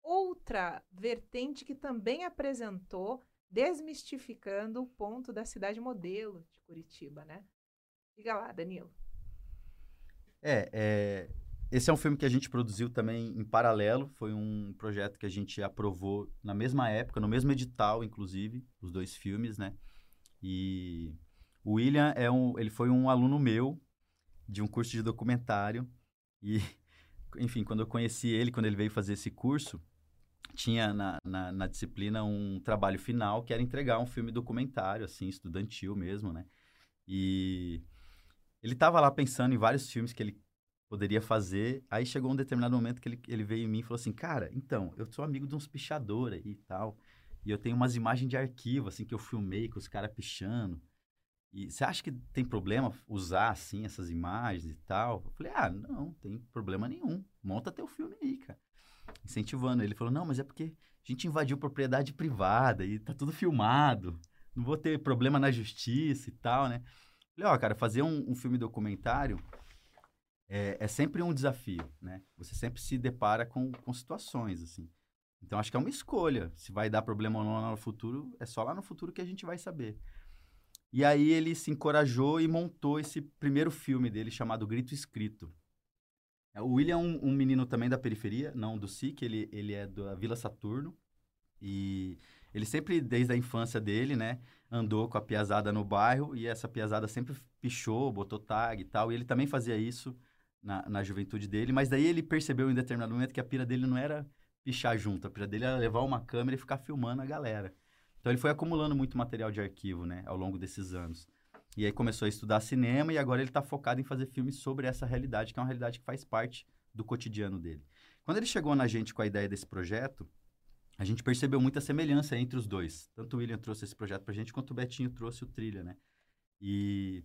outra vertente que também apresentou, desmistificando o ponto da cidade modelo de Curitiba, né? Diga lá, Danilo. É, é, esse é um filme que a gente produziu também em paralelo. Foi um projeto que a gente aprovou na mesma época, no mesmo edital, inclusive, os dois filmes, né? E o William é um, ele foi um aluno meu de um curso de documentário e, enfim, quando eu conheci ele, quando ele veio fazer esse curso, tinha na, na, na disciplina um trabalho final que era entregar um filme documentário, assim, estudantil mesmo, né? E ele estava lá pensando em vários filmes que ele poderia fazer. Aí chegou um determinado momento que ele, ele veio em mim e falou assim: Cara, então, eu sou amigo de uns pichadores e tal. E eu tenho umas imagens de arquivo, assim, que eu filmei com os caras pichando. E você acha que tem problema usar, assim, essas imagens e tal? Eu falei, ah, não, tem problema nenhum. Monta teu filme aí, cara. Incentivando. Ele falou, não, mas é porque a gente invadiu propriedade privada e tá tudo filmado. Não vou ter problema na justiça e tal, né? Falei, ó, cara, fazer um, um filme documentário é, é, sempre um desafio, né? Você sempre se depara com, com situações, assim. Então acho que é uma escolha. Se vai dar problema ou não no futuro, é só lá no futuro que a gente vai saber. E aí ele se encorajou e montou esse primeiro filme dele chamado Grito Escrito. O William é um, um menino também da periferia, não do SIC, ele, ele é da Vila Saturno. E ele sempre, desde a infância dele, né, andou com a piazada no bairro e essa piazada sempre pichou, botou tag e tal. E ele também fazia isso na, na juventude dele, mas daí ele percebeu em determinado momento que a pira dele não era pichar junto. A pira dele era levar uma câmera e ficar filmando a galera. Então ele foi acumulando muito material de arquivo, né, ao longo desses anos. E aí começou a estudar cinema e agora ele está focado em fazer filmes sobre essa realidade, que é uma realidade que faz parte do cotidiano dele. Quando ele chegou na gente com a ideia desse projeto, a gente percebeu muita semelhança entre os dois. Tanto o William trouxe esse projeto para a gente, quanto o Betinho trouxe o Trilha, né? E,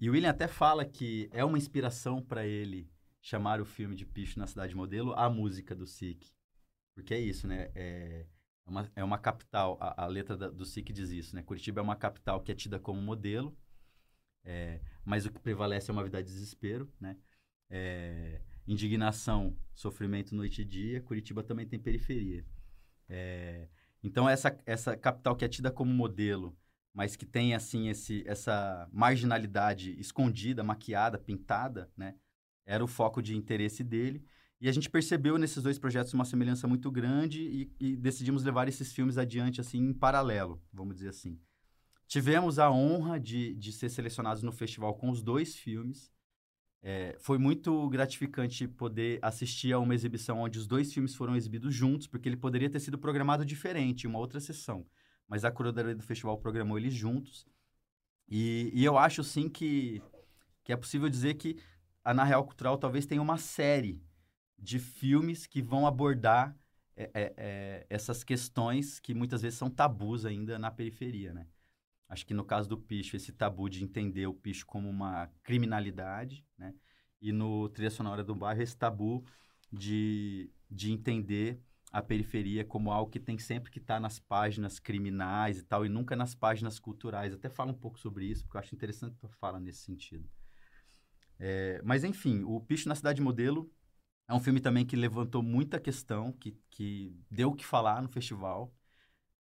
e o William até fala que é uma inspiração para ele chamar o filme de Picho na Cidade Modelo a música do SIC. Porque é isso, né? É, é uma, é uma capital, a, a letra da, do SIC diz isso, né? Curitiba é uma capital que é tida como modelo, é, mas o que prevalece é uma vida de desespero, né? É, indignação, sofrimento noite e dia. Curitiba também tem periferia. É, então, essa, essa capital que é tida como modelo, mas que tem, assim, esse, essa marginalidade escondida, maquiada, pintada, né? Era o foco de interesse dele. E a gente percebeu nesses dois projetos uma semelhança muito grande e, e, decidimos levar esses filmes adiante, assim, em paralelo, vamos dizer assim. Tivemos a honra de, de ser selecionados no festival com os dois filmes. É, foi muito gratificante poder assistir a uma exibição onde os dois filmes foram exibidos juntos, porque ele poderia ter sido programado diferente, uma outra sessão. Mas a curadoria do festival programou eles juntos. E, e eu acho, sim, que, que é possível dizer que a Na Real Cultural talvez tenha uma série de filmes que vão abordar é, é, é, essas questões que muitas vezes são tabus ainda na periferia, né? Acho que no caso do picho, esse tabu de entender o picho como uma criminalidade, né? E no Trilha Sonora do Bairro, esse tabu de, de entender a periferia como algo que tem sempre que estar tá nas páginas criminais e tal, e nunca nas páginas culturais. Até fala um pouco sobre isso, porque eu acho interessante tu fala nesse sentido. É, mas, enfim, o Picho na Cidade Modelo é um filme também que levantou muita questão, que, que deu o que falar no festival.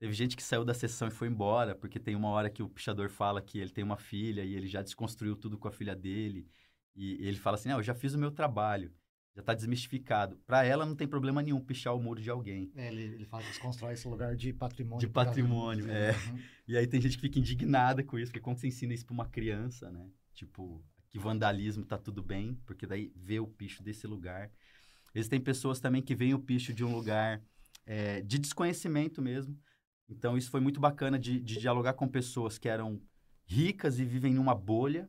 Teve gente que saiu da sessão e foi embora, porque tem uma hora que o pichador fala que ele tem uma filha e ele já desconstruiu tudo com a filha dele. E ele fala assim: Não, eu já fiz o meu trabalho, já está desmistificado. Para ela não tem problema nenhum pichar o muro de alguém. É, ele, ele fala que desconstrói esse lugar de patrimônio. De patrimônio, é. Uhum. E aí tem gente que fica indignada com isso, porque como você ensina isso para uma criança, né? Tipo, que vandalismo tá tudo bem, porque daí vê o picho desse lugar. Existem pessoas também que veem o picho de um lugar é, de desconhecimento mesmo. Então, isso foi muito bacana de, de dialogar com pessoas que eram ricas e vivem numa bolha,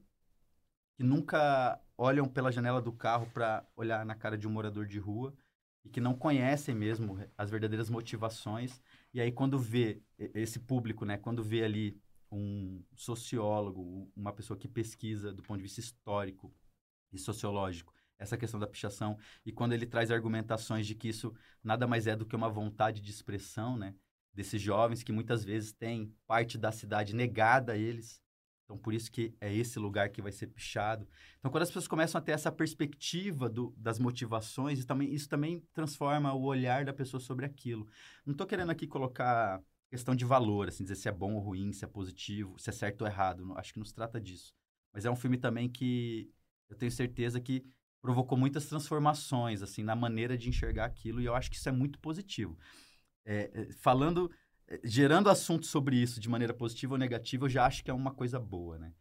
que nunca olham pela janela do carro para olhar na cara de um morador de rua e que não conhecem mesmo as verdadeiras motivações. E aí, quando vê esse público, né, quando vê ali um sociólogo, uma pessoa que pesquisa do ponto de vista histórico e sociológico essa questão da pichação, e quando ele traz argumentações de que isso nada mais é do que uma vontade de expressão, né? Desses jovens que muitas vezes têm parte da cidade negada a eles. Então, por isso que é esse lugar que vai ser pichado. Então, quando as pessoas começam a ter essa perspectiva do, das motivações, isso também, isso também transforma o olhar da pessoa sobre aquilo. Não estou querendo aqui colocar questão de valor, assim, dizer se é bom ou ruim, se é positivo, se é certo ou errado. Não, acho que não se trata disso. Mas é um filme também que eu tenho certeza que provocou muitas transformações, assim, na maneira de enxergar aquilo. E eu acho que isso é muito positivo é, é, falando, é, gerando assunto sobre isso de maneira positiva ou negativa, eu já acho que é uma coisa boa, né?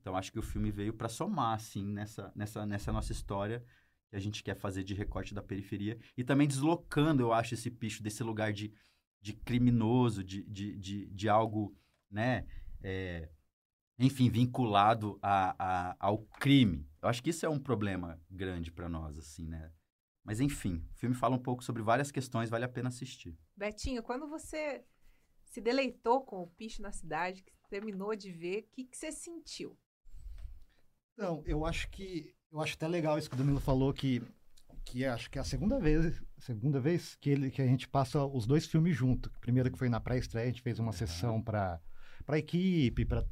Então, acho que o filme veio para somar, assim, nessa, nessa, nessa nossa história que a gente quer fazer de recorte da periferia e também deslocando, eu acho, esse picho desse lugar de, de criminoso, de, de, de, de algo, né? É, enfim, vinculado a, a, ao crime. Eu acho que isso é um problema grande para nós, assim, né? Mas enfim, o filme fala um pouco sobre várias questões, vale a pena assistir. Betinho, quando você se deleitou com o Picho na Cidade, que terminou de ver, o que, que você sentiu? Não, eu acho que eu acho até legal isso que o Danilo falou que que acho que é a segunda vez, segunda vez que ele que a gente passa os dois filmes junto. Primeiro que foi na pré-estreia, a gente fez uma uhum. sessão para para equipe, para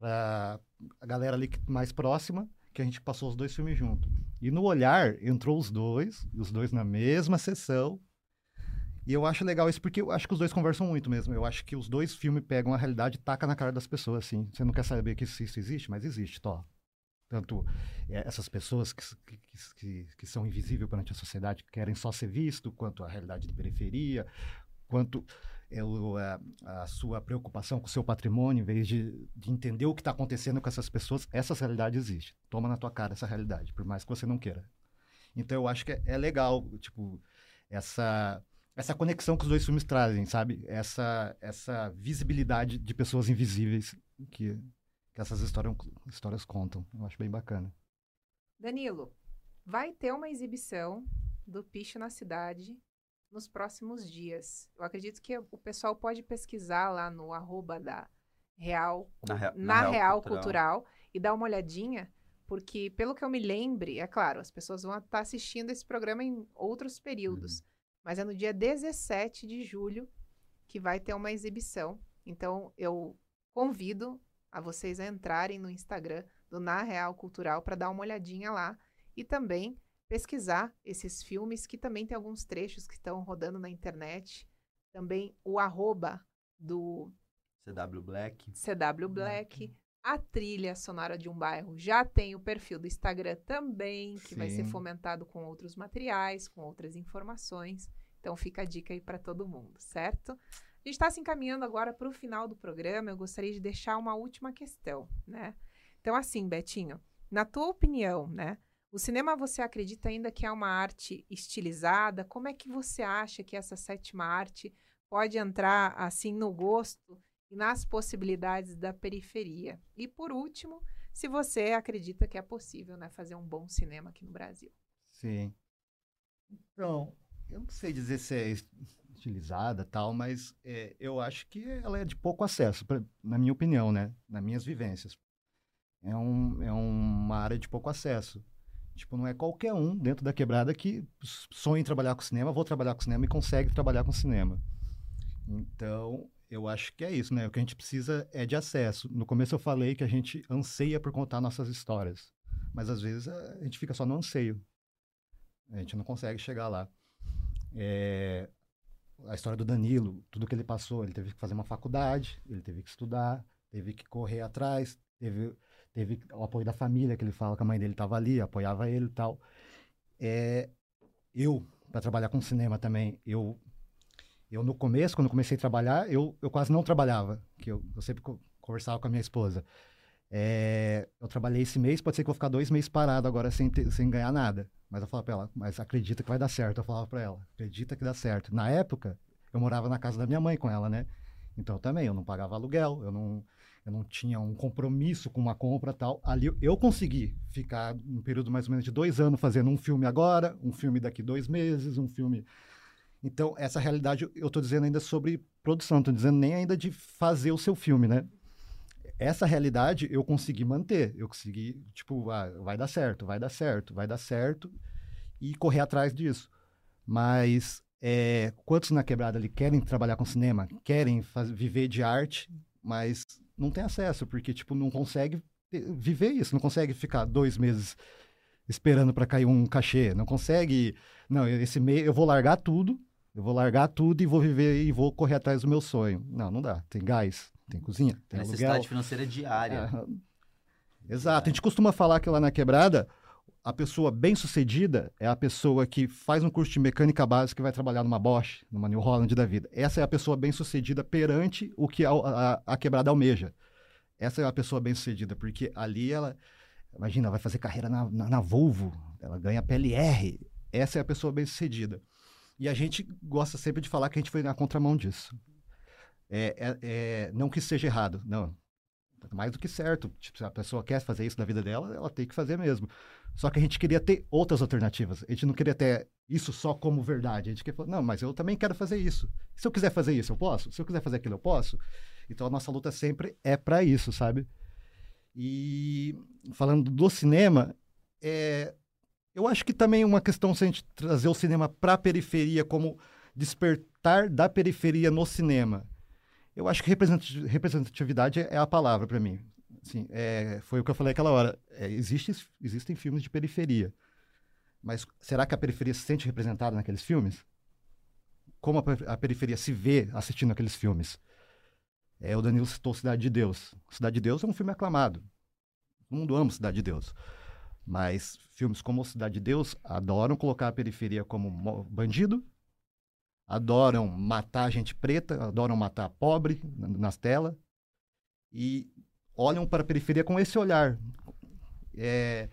a galera ali mais próxima que a gente passou os dois filmes junto. E no olhar entrou os dois, os dois na mesma sessão. E eu acho legal isso porque eu acho que os dois conversam muito mesmo. Eu acho que os dois filmes pegam a realidade e tacam na cara das pessoas, assim. Você não quer saber que isso, isso existe, mas existe, tó. Tanto é, essas pessoas que, que, que, que são invisíveis perante a sociedade, que querem só ser visto, quanto a realidade de periferia, quanto é o, a, a, sua preocupação com o seu patrimônio, em vez de, de entender o que está acontecendo com essas pessoas, essa realidade existe. Toma na tua cara essa realidade, por mais que você não queira. Então eu acho que é, é legal, tipo, essa essa conexão que os dois filmes trazem, sabe? Essa essa visibilidade de pessoas invisíveis que, que essas histórias, histórias contam. Eu acho bem bacana. Danilo, vai ter uma exibição do Picho na Cidade nos próximos dias. Eu acredito que o pessoal pode pesquisar lá no arroba da Real, na, na, na Real, Real Cultural. Cultural. e dar uma olhadinha, porque pelo que eu me lembre, é claro, as pessoas vão estar assistindo esse programa em outros períodos, uhum. mas é no dia 17 de julho que vai ter uma exibição. Então eu convido a vocês a entrarem no Instagram do Na Real Cultural para dar uma olhadinha lá e também pesquisar esses filmes, que também tem alguns trechos que estão rodando na internet. Também o arroba do CW Black. CW Black. A trilha sonora de um bairro já tem o perfil do Instagram também, que Sim. vai ser fomentado com outros materiais, com outras informações. Então fica a dica aí para todo mundo, certo? A gente está se encaminhando agora para o final do programa. Eu gostaria de deixar uma última questão, né? Então, assim, Betinho, na tua opinião, né? O cinema você acredita ainda que é uma arte estilizada? Como é que você acha que essa sétima arte pode entrar assim no gosto e nas possibilidades da periferia? E por último, se você acredita que é possível né, fazer um bom cinema aqui no Brasil. Sim. Então, eu não sei dizer se é estilizada tal, mas é, eu acho que ela é de pouco acesso, pra, na minha opinião, né? Nas minhas vivências. É, um, é uma área de pouco acesso. Tipo, não é qualquer um dentro da quebrada que sonha em trabalhar com cinema, vou trabalhar com cinema e consegue trabalhar com cinema. Então, eu acho que é isso, né? O que a gente precisa é de acesso. No começo eu falei que a gente anseia por contar nossas histórias, mas às vezes a gente fica só no anseio. A gente não consegue chegar lá. É, a história do Danilo, tudo que ele passou, ele teve que fazer uma faculdade, ele teve que estudar, teve que correr atrás, teve, teve o apoio da família, que ele fala que a mãe dele estava ali, apoiava ele e tal. É, eu, para trabalhar com cinema também, eu, eu no começo, quando comecei a trabalhar, eu, eu quase não trabalhava, que eu, eu sempre conversava com a minha esposa. É, eu trabalhei esse mês, pode ser que eu vou ficar dois meses parado agora sem, ter, sem ganhar nada. Mas eu falava pra ela, mas acredita que vai dar certo. Eu falava pra ela, acredita que dá certo. Na época, eu morava na casa da minha mãe com ela, né? Então também, eu não pagava aluguel, eu não, eu não tinha um compromisso com uma compra tal. Ali eu consegui ficar um período mais ou menos de dois anos fazendo um filme agora, um filme daqui dois meses, um filme. Então, essa realidade eu estou dizendo ainda sobre produção, não estou dizendo nem ainda de fazer o seu filme, né? essa realidade eu consegui manter. Eu consegui, tipo, ah, vai dar certo, vai dar certo, vai dar certo e correr atrás disso. Mas é, quantos na quebrada ali querem trabalhar com cinema, querem viver de arte, mas não tem acesso, porque, tipo, não consegue viver isso, não consegue ficar dois meses esperando para cair um cachê, não consegue. Não, esse mês eu vou largar tudo, eu vou largar tudo e vou viver e vou correr atrás do meu sonho. Não, não dá. Tem gás, tem cozinha, tem necessidade aluguel. financeira diária. É, exato. A gente costuma falar que lá na quebrada, a pessoa bem-sucedida é a pessoa que faz um curso de mecânica básica e vai trabalhar numa Bosch, numa New Holland da vida. Essa é a pessoa bem-sucedida perante o que a, a, a quebrada almeja. Essa é a pessoa bem-sucedida, porque ali ela, imagina, vai fazer carreira na, na, na Volvo, ela ganha PLR. Essa é a pessoa bem-sucedida. E a gente gosta sempre de falar que a gente foi na contramão disso. É, é, é, não que seja errado, não. Mais do que certo. Tipo, se a pessoa quer fazer isso na vida dela, ela tem que fazer mesmo. Só que a gente queria ter outras alternativas. A gente não queria ter isso só como verdade. A gente queria falar, não, mas eu também quero fazer isso. Se eu quiser fazer isso, eu posso? Se eu quiser fazer aquilo, eu posso? Então a nossa luta sempre é para isso, sabe? E falando do cinema, é, eu acho que também uma questão se a gente trazer o cinema para a periferia como despertar da periferia no cinema. Eu acho que representatividade é a palavra para mim. Assim, é, foi o que eu falei aquela hora. É, existe, existem filmes de periferia. Mas será que a periferia se sente representada naqueles filmes? Como a, a periferia se vê assistindo aqueles filmes? É, o Danilo citou Cidade de Deus. Cidade de Deus é um filme aclamado. Todo mundo ama Cidade de Deus. Mas filmes como Cidade de Deus adoram colocar a periferia como bandido, adoram matar gente preta, adoram matar pobre nas telas e olham para a periferia com esse olhar. É,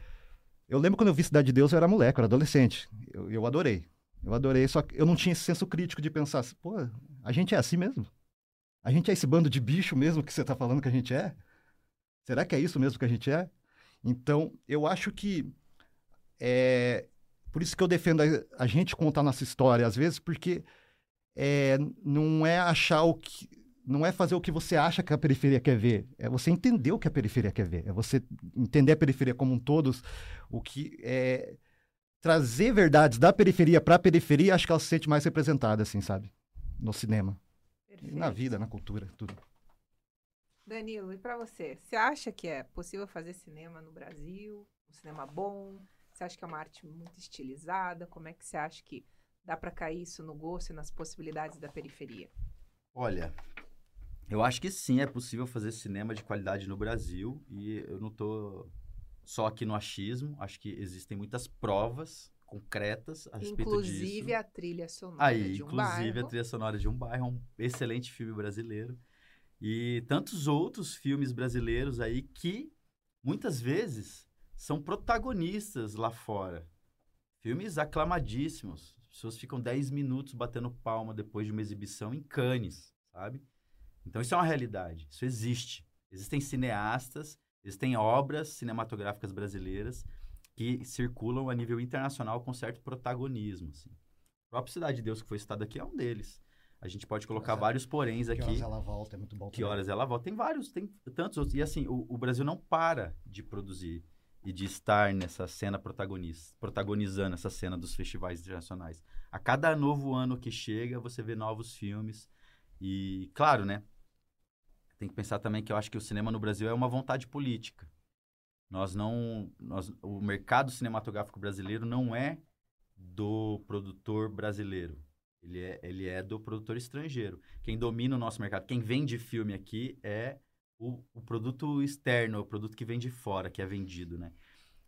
eu lembro quando eu vi Cidade de Deus, eu era moleque, eu era adolescente. Eu, eu adorei. Eu adorei, só que eu não tinha esse senso crítico de pensar, pô, a gente é assim mesmo? A gente é esse bando de bicho mesmo que você está falando que a gente é? Será que é isso mesmo que a gente é? Então, eu acho que é por isso que eu defendo a, a gente contar nossa história, às vezes, porque é, não é achar o que. Não é fazer o que você acha que a periferia quer ver. É você entender o que a periferia quer ver. É você entender a periferia como um todo. O que é. Trazer verdades da periferia para a periferia, acho que ela se sente mais representada, assim, sabe? No cinema. Na vida, na cultura, tudo. Danilo, e para você? Você acha que é possível fazer cinema no Brasil? Um cinema bom? Você acha que é uma arte muito estilizada? Como é que você acha que dá para cair isso no gosto e nas possibilidades da periferia? Olha, eu acho que sim, é possível fazer cinema de qualidade no Brasil e eu não estou só aqui no achismo, acho que existem muitas provas concretas a respeito inclusive disso. Inclusive a trilha sonora Aí, de um inclusive bairro. a trilha sonora de um bairro, é um excelente filme brasileiro. E tantos outros filmes brasileiros aí que muitas vezes são protagonistas lá fora. Filmes aclamadíssimos. As pessoas ficam 10 minutos batendo palma depois de uma exibição em Cannes, sabe? Então isso é uma realidade, isso existe. Existem cineastas, existem obras cinematográficas brasileiras que circulam a nível internacional com certo protagonismo. Assim. A própria Cidade de Deus, que foi citado aqui, é um deles. A gente pode colocar vários poréns Que aqui. horas ela volta, é muito bom Que também. horas ela volta? Tem vários, tem tantos outros. E assim, o, o Brasil não para de produzir e de estar nessa cena protagonista, protagonizando essa cena dos festivais internacionais. A cada novo ano que chega, você vê novos filmes. E, claro, né? Tem que pensar também que eu acho que o cinema no Brasil é uma vontade política. Nós não. Nós, o mercado cinematográfico brasileiro não é do produtor brasileiro. Ele é, ele é do produtor estrangeiro. Quem domina o nosso mercado, quem vende filme aqui é o, o produto externo, o produto que vem de fora, que é vendido, né?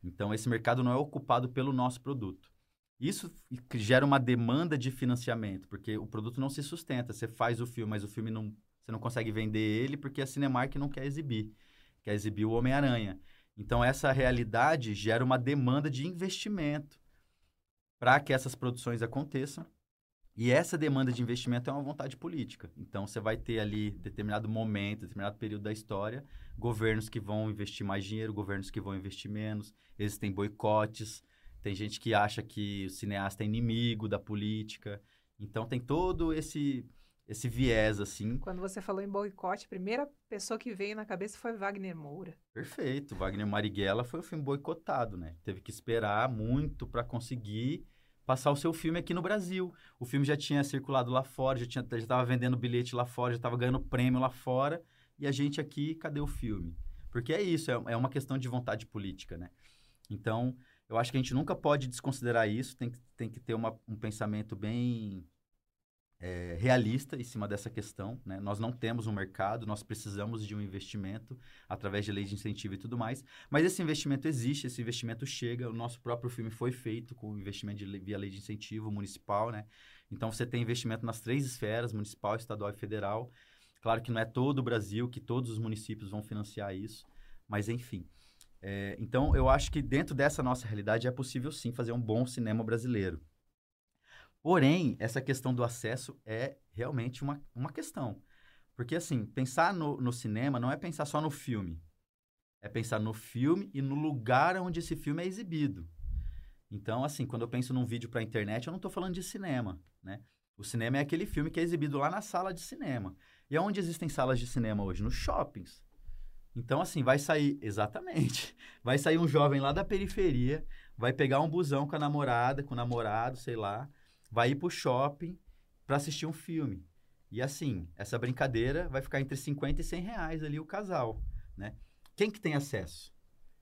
Então, esse mercado não é ocupado pelo nosso produto. Isso gera uma demanda de financiamento, porque o produto não se sustenta. Você faz o filme, mas o filme não... Você não consegue vender ele porque a Cinemark não quer exibir. Quer exibir o Homem-Aranha. Então, essa realidade gera uma demanda de investimento para que essas produções aconteçam. E essa demanda de investimento é uma vontade política. Então, você vai ter ali, determinado momento, determinado período da história, governos que vão investir mais dinheiro, governos que vão investir menos. Existem boicotes. Tem gente que acha que o cineasta é inimigo da política. Então, tem todo esse, esse viés, assim. Quando você falou em boicote, a primeira pessoa que veio na cabeça foi Wagner Moura. Perfeito. Wagner Marighella foi um filme boicotado, né? Teve que esperar muito para conseguir passar o seu filme aqui no Brasil. O filme já tinha circulado lá fora, já tinha, já estava vendendo bilhete lá fora, já estava ganhando prêmio lá fora, e a gente aqui, cadê o filme? Porque é isso, é, é uma questão de vontade política, né? Então, eu acho que a gente nunca pode desconsiderar isso, tem que, tem que ter uma, um pensamento bem é, realista em cima dessa questão. Né? Nós não temos um mercado, nós precisamos de um investimento através de lei de incentivo e tudo mais. Mas esse investimento existe, esse investimento chega. O nosso próprio filme foi feito com investimento de via lei de incentivo municipal. Né? Então você tem investimento nas três esferas, municipal, estadual e federal. Claro que não é todo o Brasil, que todos os municípios vão financiar isso, mas enfim. É, então, eu acho que dentro dessa nossa realidade é possível sim fazer um bom cinema brasileiro. Porém, essa questão do acesso é realmente uma, uma questão. Porque, assim, pensar no, no cinema não é pensar só no filme. É pensar no filme e no lugar onde esse filme é exibido. Então, assim, quando eu penso num vídeo para a internet, eu não estou falando de cinema, né? O cinema é aquele filme que é exibido lá na sala de cinema. E onde existem salas de cinema hoje? Nos shoppings. Então, assim, vai sair, exatamente, vai sair um jovem lá da periferia, vai pegar um busão com a namorada, com o namorado, sei lá, vai ir pro shopping para assistir um filme. E assim, essa brincadeira vai ficar entre 50 e 100 reais ali o casal, né? Quem que tem acesso?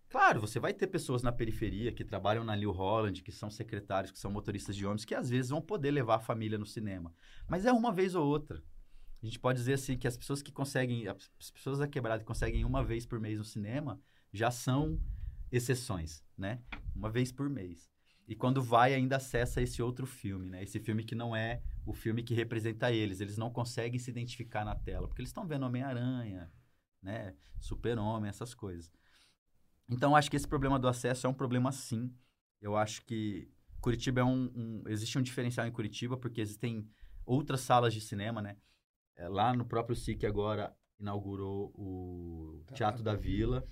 Claro, você vai ter pessoas na periferia que trabalham na New Holland, que são secretários, que são motoristas de ônibus, que às vezes vão poder levar a família no cinema. Mas é uma vez ou outra. A gente pode dizer assim que as pessoas que conseguem, as pessoas da quebrada que conseguem uma vez por mês no cinema já são exceções, né? Uma vez por mês. E quando vai, ainda acessa esse outro filme, né? Esse filme que não é o filme que representa eles. Eles não conseguem se identificar na tela, porque eles estão vendo Homem-Aranha, né? Super-Homem, essas coisas. Então, acho que esse problema do acesso é um problema sim. Eu acho que Curitiba é um, um... Existe um diferencial em Curitiba, porque existem outras salas de cinema, né? É, lá no próprio SIC agora inaugurou o Teatro da Vila,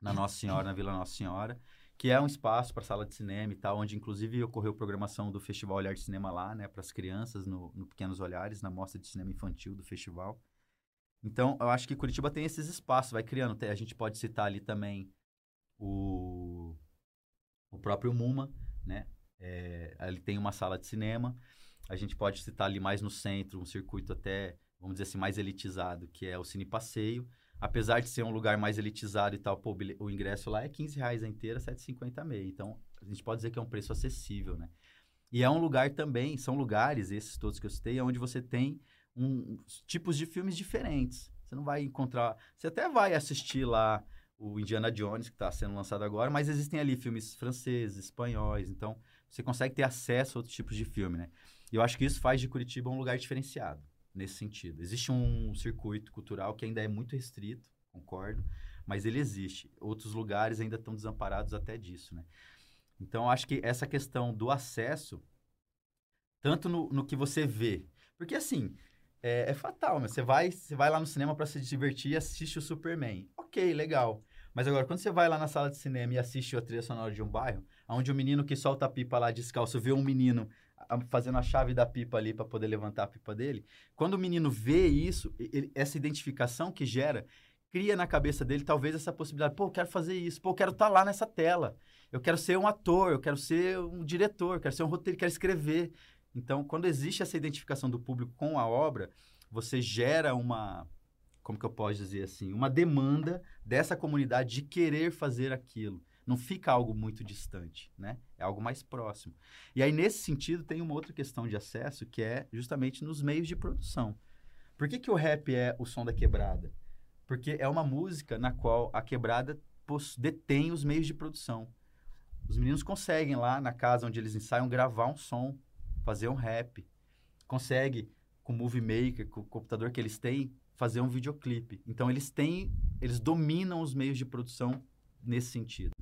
na Nossa Senhora, na Vila Nossa Senhora, que é um espaço para sala de cinema e tal, onde inclusive ocorreu programação do Festival Olhar de Cinema lá, né, para as crianças no, no Pequenos Olhares, na mostra de cinema infantil do festival. Então, eu acho que Curitiba tem esses espaços, vai criando. A gente pode citar ali também o, o próprio MUMA, né? É, tem uma sala de cinema. A gente pode citar ali mais no centro, um circuito até, vamos dizer assim, mais elitizado, que é o Cine Passeio. Apesar de ser um lugar mais elitizado e tal, pô, o ingresso lá é 15 reais a inteira, 7,50 a meia. Então, a gente pode dizer que é um preço acessível, né? E é um lugar também, são lugares, esses todos que eu citei, onde você tem um, tipos de filmes diferentes. Você não vai encontrar... Você até vai assistir lá o Indiana Jones, que está sendo lançado agora, mas existem ali filmes franceses, espanhóis, então você consegue ter acesso a outros tipos de filme, né? E eu acho que isso faz de Curitiba um lugar diferenciado, nesse sentido. Existe um circuito cultural que ainda é muito restrito, concordo, mas ele existe. Outros lugares ainda estão desamparados até disso, né? Então, acho que essa questão do acesso, tanto no, no que você vê, porque assim, é, é fatal, né? Você vai, você vai lá no cinema para se divertir e assiste o Superman. Ok, legal. Mas agora, quando você vai lá na sala de cinema e assiste a trilha sonora de um bairro, onde o menino que solta a pipa lá descalço vê um menino fazendo a chave da pipa ali para poder levantar a pipa dele. Quando o menino vê isso, ele, essa identificação que gera, cria na cabeça dele talvez essa possibilidade. Pô, eu quero fazer isso. Pô, eu quero estar tá lá nessa tela. Eu quero ser um ator, eu quero ser um diretor, eu quero ser um roteiro, quero escrever. Então, quando existe essa identificação do público com a obra, você gera uma, como que eu posso dizer assim, uma demanda dessa comunidade de querer fazer aquilo. Não fica algo muito distante, né? É algo mais próximo. E aí, nesse sentido, tem uma outra questão de acesso que é justamente nos meios de produção. Por que, que o rap é o som da quebrada? Porque é uma música na qual a quebrada detém os meios de produção. Os meninos conseguem lá na casa onde eles ensaiam gravar um som, fazer um rap. Consegue, com o Movie Maker, com o computador que eles têm, fazer um videoclipe. Então eles têm, eles dominam os meios de produção nesse sentido.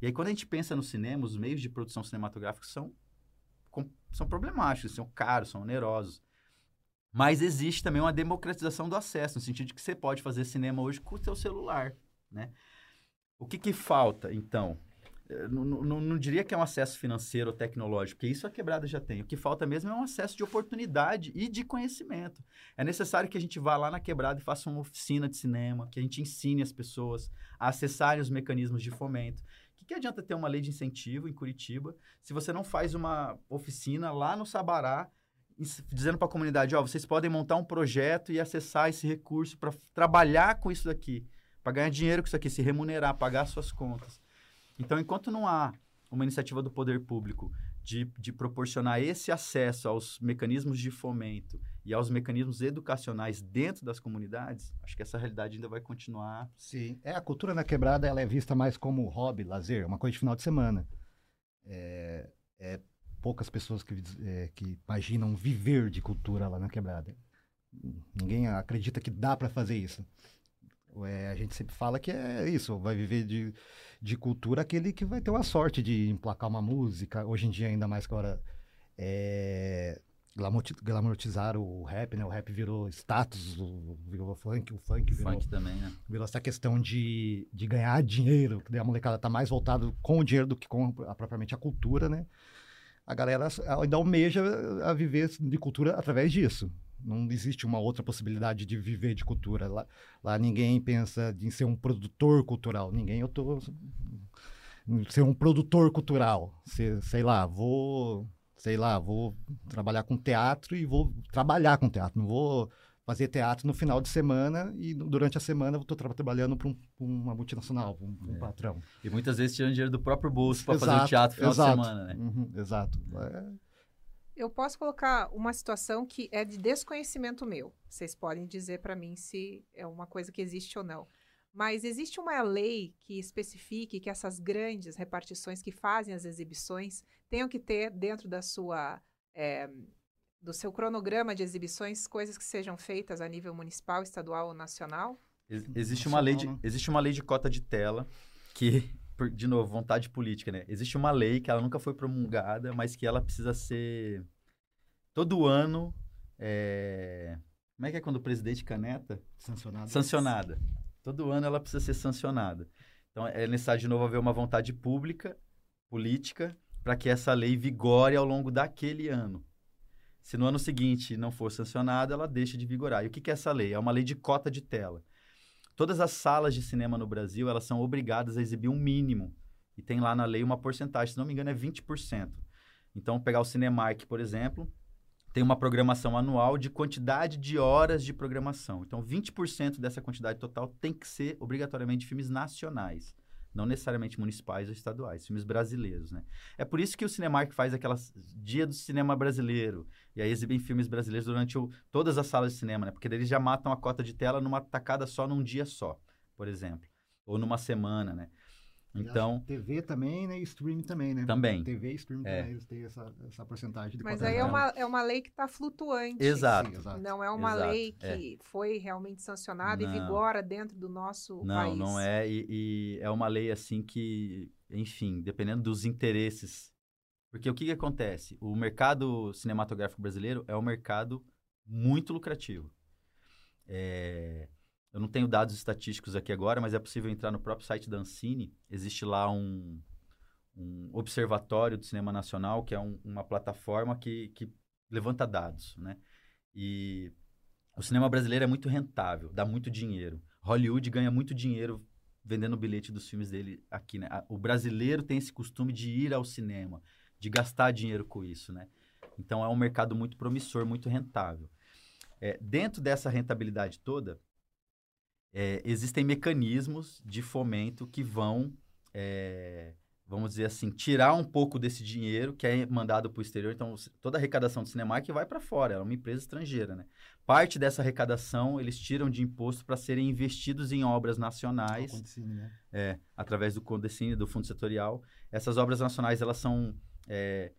E aí quando a gente pensa no cinema, os meios de produção cinematográfica são são problemáticos, são caros, são onerosos. Mas existe também uma democratização do acesso, no sentido de que você pode fazer cinema hoje com o seu celular, né? O que, que falta, então? Não, não, não, diria que é um acesso financeiro ou tecnológico, porque isso a quebrada já tem. O que falta mesmo é um acesso de oportunidade e de conhecimento. É necessário que a gente vá lá na quebrada e faça uma oficina de cinema, que a gente ensine as pessoas a acessarem os mecanismos de fomento. Que, que adianta ter uma lei de incentivo em Curitiba se você não faz uma oficina lá no Sabará dizendo para a comunidade, ó, vocês podem montar um projeto e acessar esse recurso para trabalhar com isso daqui, para ganhar dinheiro com isso aqui, se remunerar, pagar suas contas. Então, enquanto não há uma iniciativa do poder público de, de proporcionar esse acesso aos mecanismos de fomento e aos mecanismos educacionais dentro das comunidades, acho que essa realidade ainda vai continuar. Sim. É, a cultura na quebrada ela é vista mais como hobby, lazer, uma coisa de final de semana. É, é poucas pessoas que, é, que imaginam viver de cultura lá na quebrada. Ninguém acredita que dá para fazer isso. É, a gente sempre fala que é isso, vai viver de, de cultura aquele que vai ter uma sorte de emplacar uma música. Hoje em dia, ainda mais que agora é, glamorizar o rap, né? O rap virou status, virou funk, o funk virou... Funk também, né? Virou essa questão de, de ganhar dinheiro, que a molecada tá mais voltado com o dinheiro do que com a, propriamente a cultura, né? A galera ainda almeja a viver de cultura através disso. Não existe uma outra possibilidade de viver de cultura. Lá, lá ninguém pensa em ser um produtor cultural. Ninguém, eu tô. Ser um produtor cultural. Ser, sei lá, vou. Sei lá, vou trabalhar com teatro e vou trabalhar com teatro. Não vou fazer teatro no final de semana e durante a semana eu estou tra trabalhando para um, uma multinacional, um, um é. patrão. E muitas vezes tirando dinheiro do próprio bolso para fazer o teatro no final exato, de semana, né? Uhum, exato. É eu posso colocar uma situação que é de desconhecimento meu. Vocês podem dizer para mim se é uma coisa que existe ou não. Mas existe uma lei que especifique que essas grandes repartições que fazem as exibições tenham que ter dentro da sua é, do seu cronograma de exibições coisas que sejam feitas a nível municipal, estadual ou nacional? Existe uma lei de, existe uma lei de cota de tela que de novo, vontade política, né? Existe uma lei que ela nunca foi promulgada, mas que ela precisa ser todo ano. É... Como é que é quando o presidente caneta? Sancionada. Sancionada. Todo ano ela precisa ser sancionada. Então é necessário de novo haver uma vontade pública, política, para que essa lei vigore ao longo daquele ano. Se no ano seguinte não for sancionada, ela deixa de vigorar. E o que, que é essa lei? É uma lei de cota de tela. Todas as salas de cinema no Brasil, elas são obrigadas a exibir um mínimo. E tem lá na lei uma porcentagem, se não me engano, é 20%. Então, pegar o Cinemark, por exemplo, tem uma programação anual de quantidade de horas de programação. Então, 20% dessa quantidade total tem que ser obrigatoriamente filmes nacionais não necessariamente municipais ou estaduais, filmes brasileiros, né? É por isso que o Cinemark faz aquelas dia do cinema brasileiro e aí exibem filmes brasileiros durante o, todas as salas de cinema, né? Porque eles já matam a cota de tela numa tacada só num dia só, por exemplo, ou numa semana, né? Então, TV também, né? E streaming também, né? Também. TV e streaming é. também, eles têm essa, essa porcentagem de Mas aí é uma, é uma lei que está flutuante. Exato. Sim, exato. Não é uma exato. lei que é. foi realmente sancionada não. e vigora dentro do nosso não, país. Não, não é. E, e, é uma lei assim que, enfim, dependendo dos interesses. Porque o que, que acontece? O mercado cinematográfico brasileiro é um mercado muito lucrativo. É eu não tenho dados estatísticos aqui agora, mas é possível entrar no próprio site da Ancine. Existe lá um, um observatório do cinema nacional, que é um, uma plataforma que, que levanta dados, né? E o cinema brasileiro é muito rentável, dá muito dinheiro. Hollywood ganha muito dinheiro vendendo o bilhete dos filmes dele aqui, né? O brasileiro tem esse costume de ir ao cinema, de gastar dinheiro com isso, né? Então é um mercado muito promissor, muito rentável. É, dentro dessa rentabilidade toda, é, existem mecanismos de fomento que vão é, vamos dizer assim, tirar um pouco desse dinheiro que é mandado para o exterior. Então, toda a arrecadação do Cinemark vai para fora, é uma empresa estrangeira, né? Parte dessa arrecadação eles tiram de imposto para serem investidos em obras nacionais, Condecine, né? é, através do Condecine, do Fundo Setorial. Essas obras nacionais, elas são, é,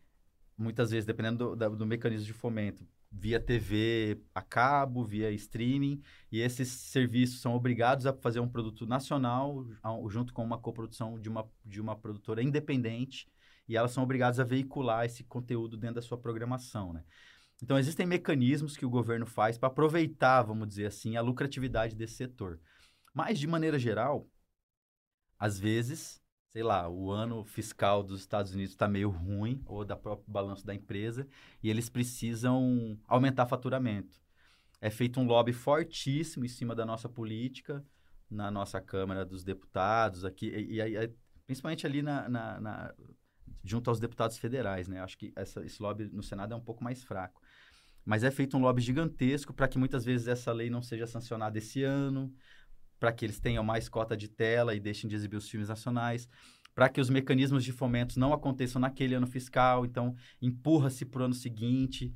muitas vezes, dependendo do, do mecanismo de fomento, via TV a cabo, via streaming, e esses serviços são obrigados a fazer um produto nacional junto com uma coprodução de uma, de uma produtora independente, e elas são obrigadas a veicular esse conteúdo dentro da sua programação, né? Então, existem mecanismos que o governo faz para aproveitar, vamos dizer assim, a lucratividade desse setor. Mas, de maneira geral, às vezes, sei lá, o ano fiscal dos Estados Unidos está meio ruim, ou da próprio balanço da empresa, e eles precisam aumentar faturamento. É feito um lobby fortíssimo em cima da nossa política, na nossa Câmara dos Deputados, aqui, e, e, e principalmente ali na, na, na, junto aos deputados federais, né? Acho que essa, esse lobby no Senado é um pouco mais fraco. Mas é feito um lobby gigantesco para que muitas vezes essa lei não seja sancionada esse ano, para que eles tenham mais cota de tela e deixem de exibir os filmes nacionais, para que os mecanismos de fomento não aconteçam naquele ano fiscal, então empurra-se para o ano seguinte,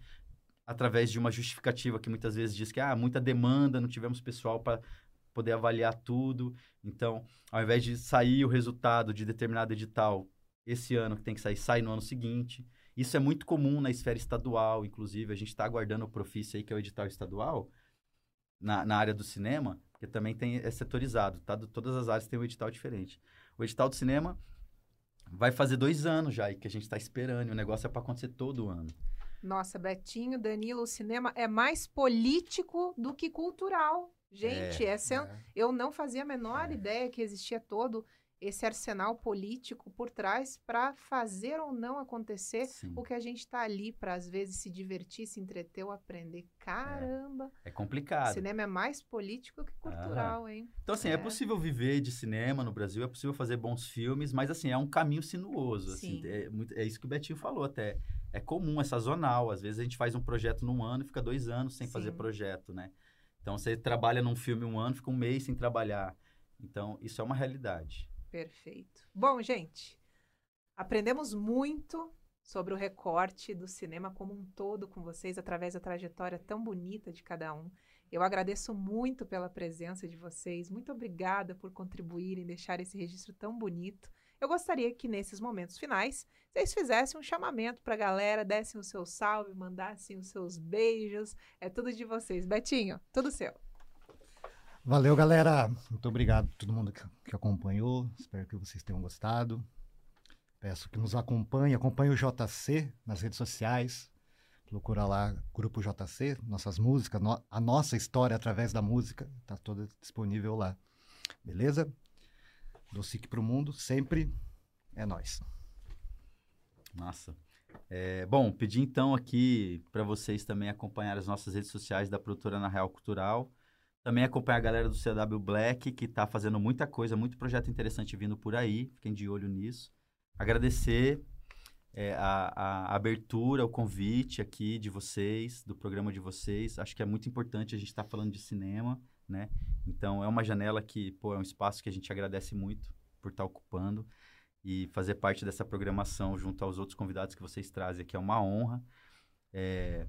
através de uma justificativa que muitas vezes diz que ah, muita demanda, não tivemos pessoal para poder avaliar tudo. Então, ao invés de sair o resultado de determinado edital esse ano que tem que sair, sai no ano seguinte. Isso é muito comum na esfera estadual, inclusive. A gente está aguardando o Profício aí, que é o edital estadual, na, na área do cinema, porque também tem, é setorizado, tá? Todas as áreas têm um edital diferente. O edital do cinema vai fazer dois anos já, e que a gente está esperando, e o negócio é para acontecer todo ano. Nossa, Betinho, Danilo, o cinema é mais político do que cultural. Gente, é, essa é. eu não fazia a menor é. ideia que existia todo esse arsenal político por trás para fazer ou não acontecer Sim. o que a gente está ali para às vezes se divertir, se entreter ou aprender. Caramba! É, é complicado. cinema é mais político que cultural, hein? Então assim, é. é. possível viver de cinema no Brasil, é possível fazer bons filmes, mas assim, é um caminho sinuoso, assim, é, é isso que o Betinho falou até. É comum, é sazonal, às vezes a gente faz um projeto num ano e fica dois anos sem Sim. fazer projeto, né? Então você trabalha num filme um ano, fica um mês sem trabalhar. Então, isso é uma realidade. Perfeito. Bom, gente, aprendemos muito sobre o recorte do cinema como um todo com vocês através da trajetória tão bonita de cada um. Eu agradeço muito pela presença de vocês. Muito obrigada por contribuírem, deixar esse registro tão bonito. Eu gostaria que nesses momentos finais vocês fizessem um chamamento para a galera, dessem o seu salve, mandassem os seus beijos. É tudo de vocês. Betinho, tudo seu. Valeu, galera. Muito obrigado a todo mundo que, que acompanhou. Espero que vocês tenham gostado. Peço que nos acompanhe, acompanhe o JC nas redes sociais. Procura lá Grupo JC, nossas músicas, no, a nossa história através da música, está toda disponível lá. Beleza? Do SIC para o mundo, sempre é nós. Massa. É, bom, pedi então aqui para vocês também acompanhar as nossas redes sociais da produtora Na Real Cultural. Também acompanhar a galera do CW Black, que está fazendo muita coisa, muito projeto interessante vindo por aí. Fiquem de olho nisso. Agradecer é, a, a, abertura, o convite aqui de vocês, do programa de vocês. Acho que é muito importante a gente estar tá falando de cinema, né? Então, é uma janela que, pô, é um espaço que a gente agradece muito por estar tá ocupando e fazer parte dessa programação junto aos outros convidados que vocês trazem aqui é uma honra. É...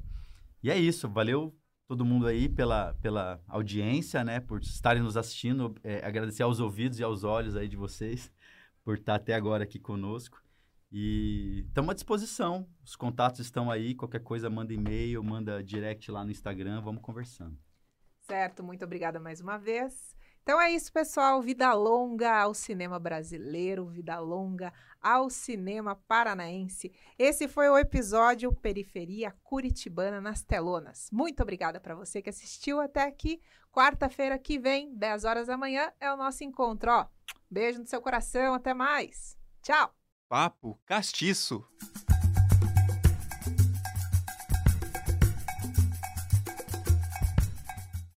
E é isso, valeu todo mundo aí pela, pela audiência, né? Por estarem nos assistindo. É, agradecer aos ouvidos e aos olhos aí de vocês por estar até agora aqui conosco. E estamos à disposição. Os contatos estão aí. Qualquer coisa, manda e-mail, manda direct lá no Instagram. Vamos conversando. Certo. Muito obrigada mais uma vez. Então é isso, pessoal. Vida longa ao cinema brasileiro, vida longa ao cinema paranaense. Esse foi o episódio Periferia Curitibana nas Telonas. Muito obrigada para você que assistiu até aqui. Quarta-feira que vem, 10 horas da manhã, é o nosso encontro. Ó, beijo no seu coração, até mais. Tchau! Papo Castiço.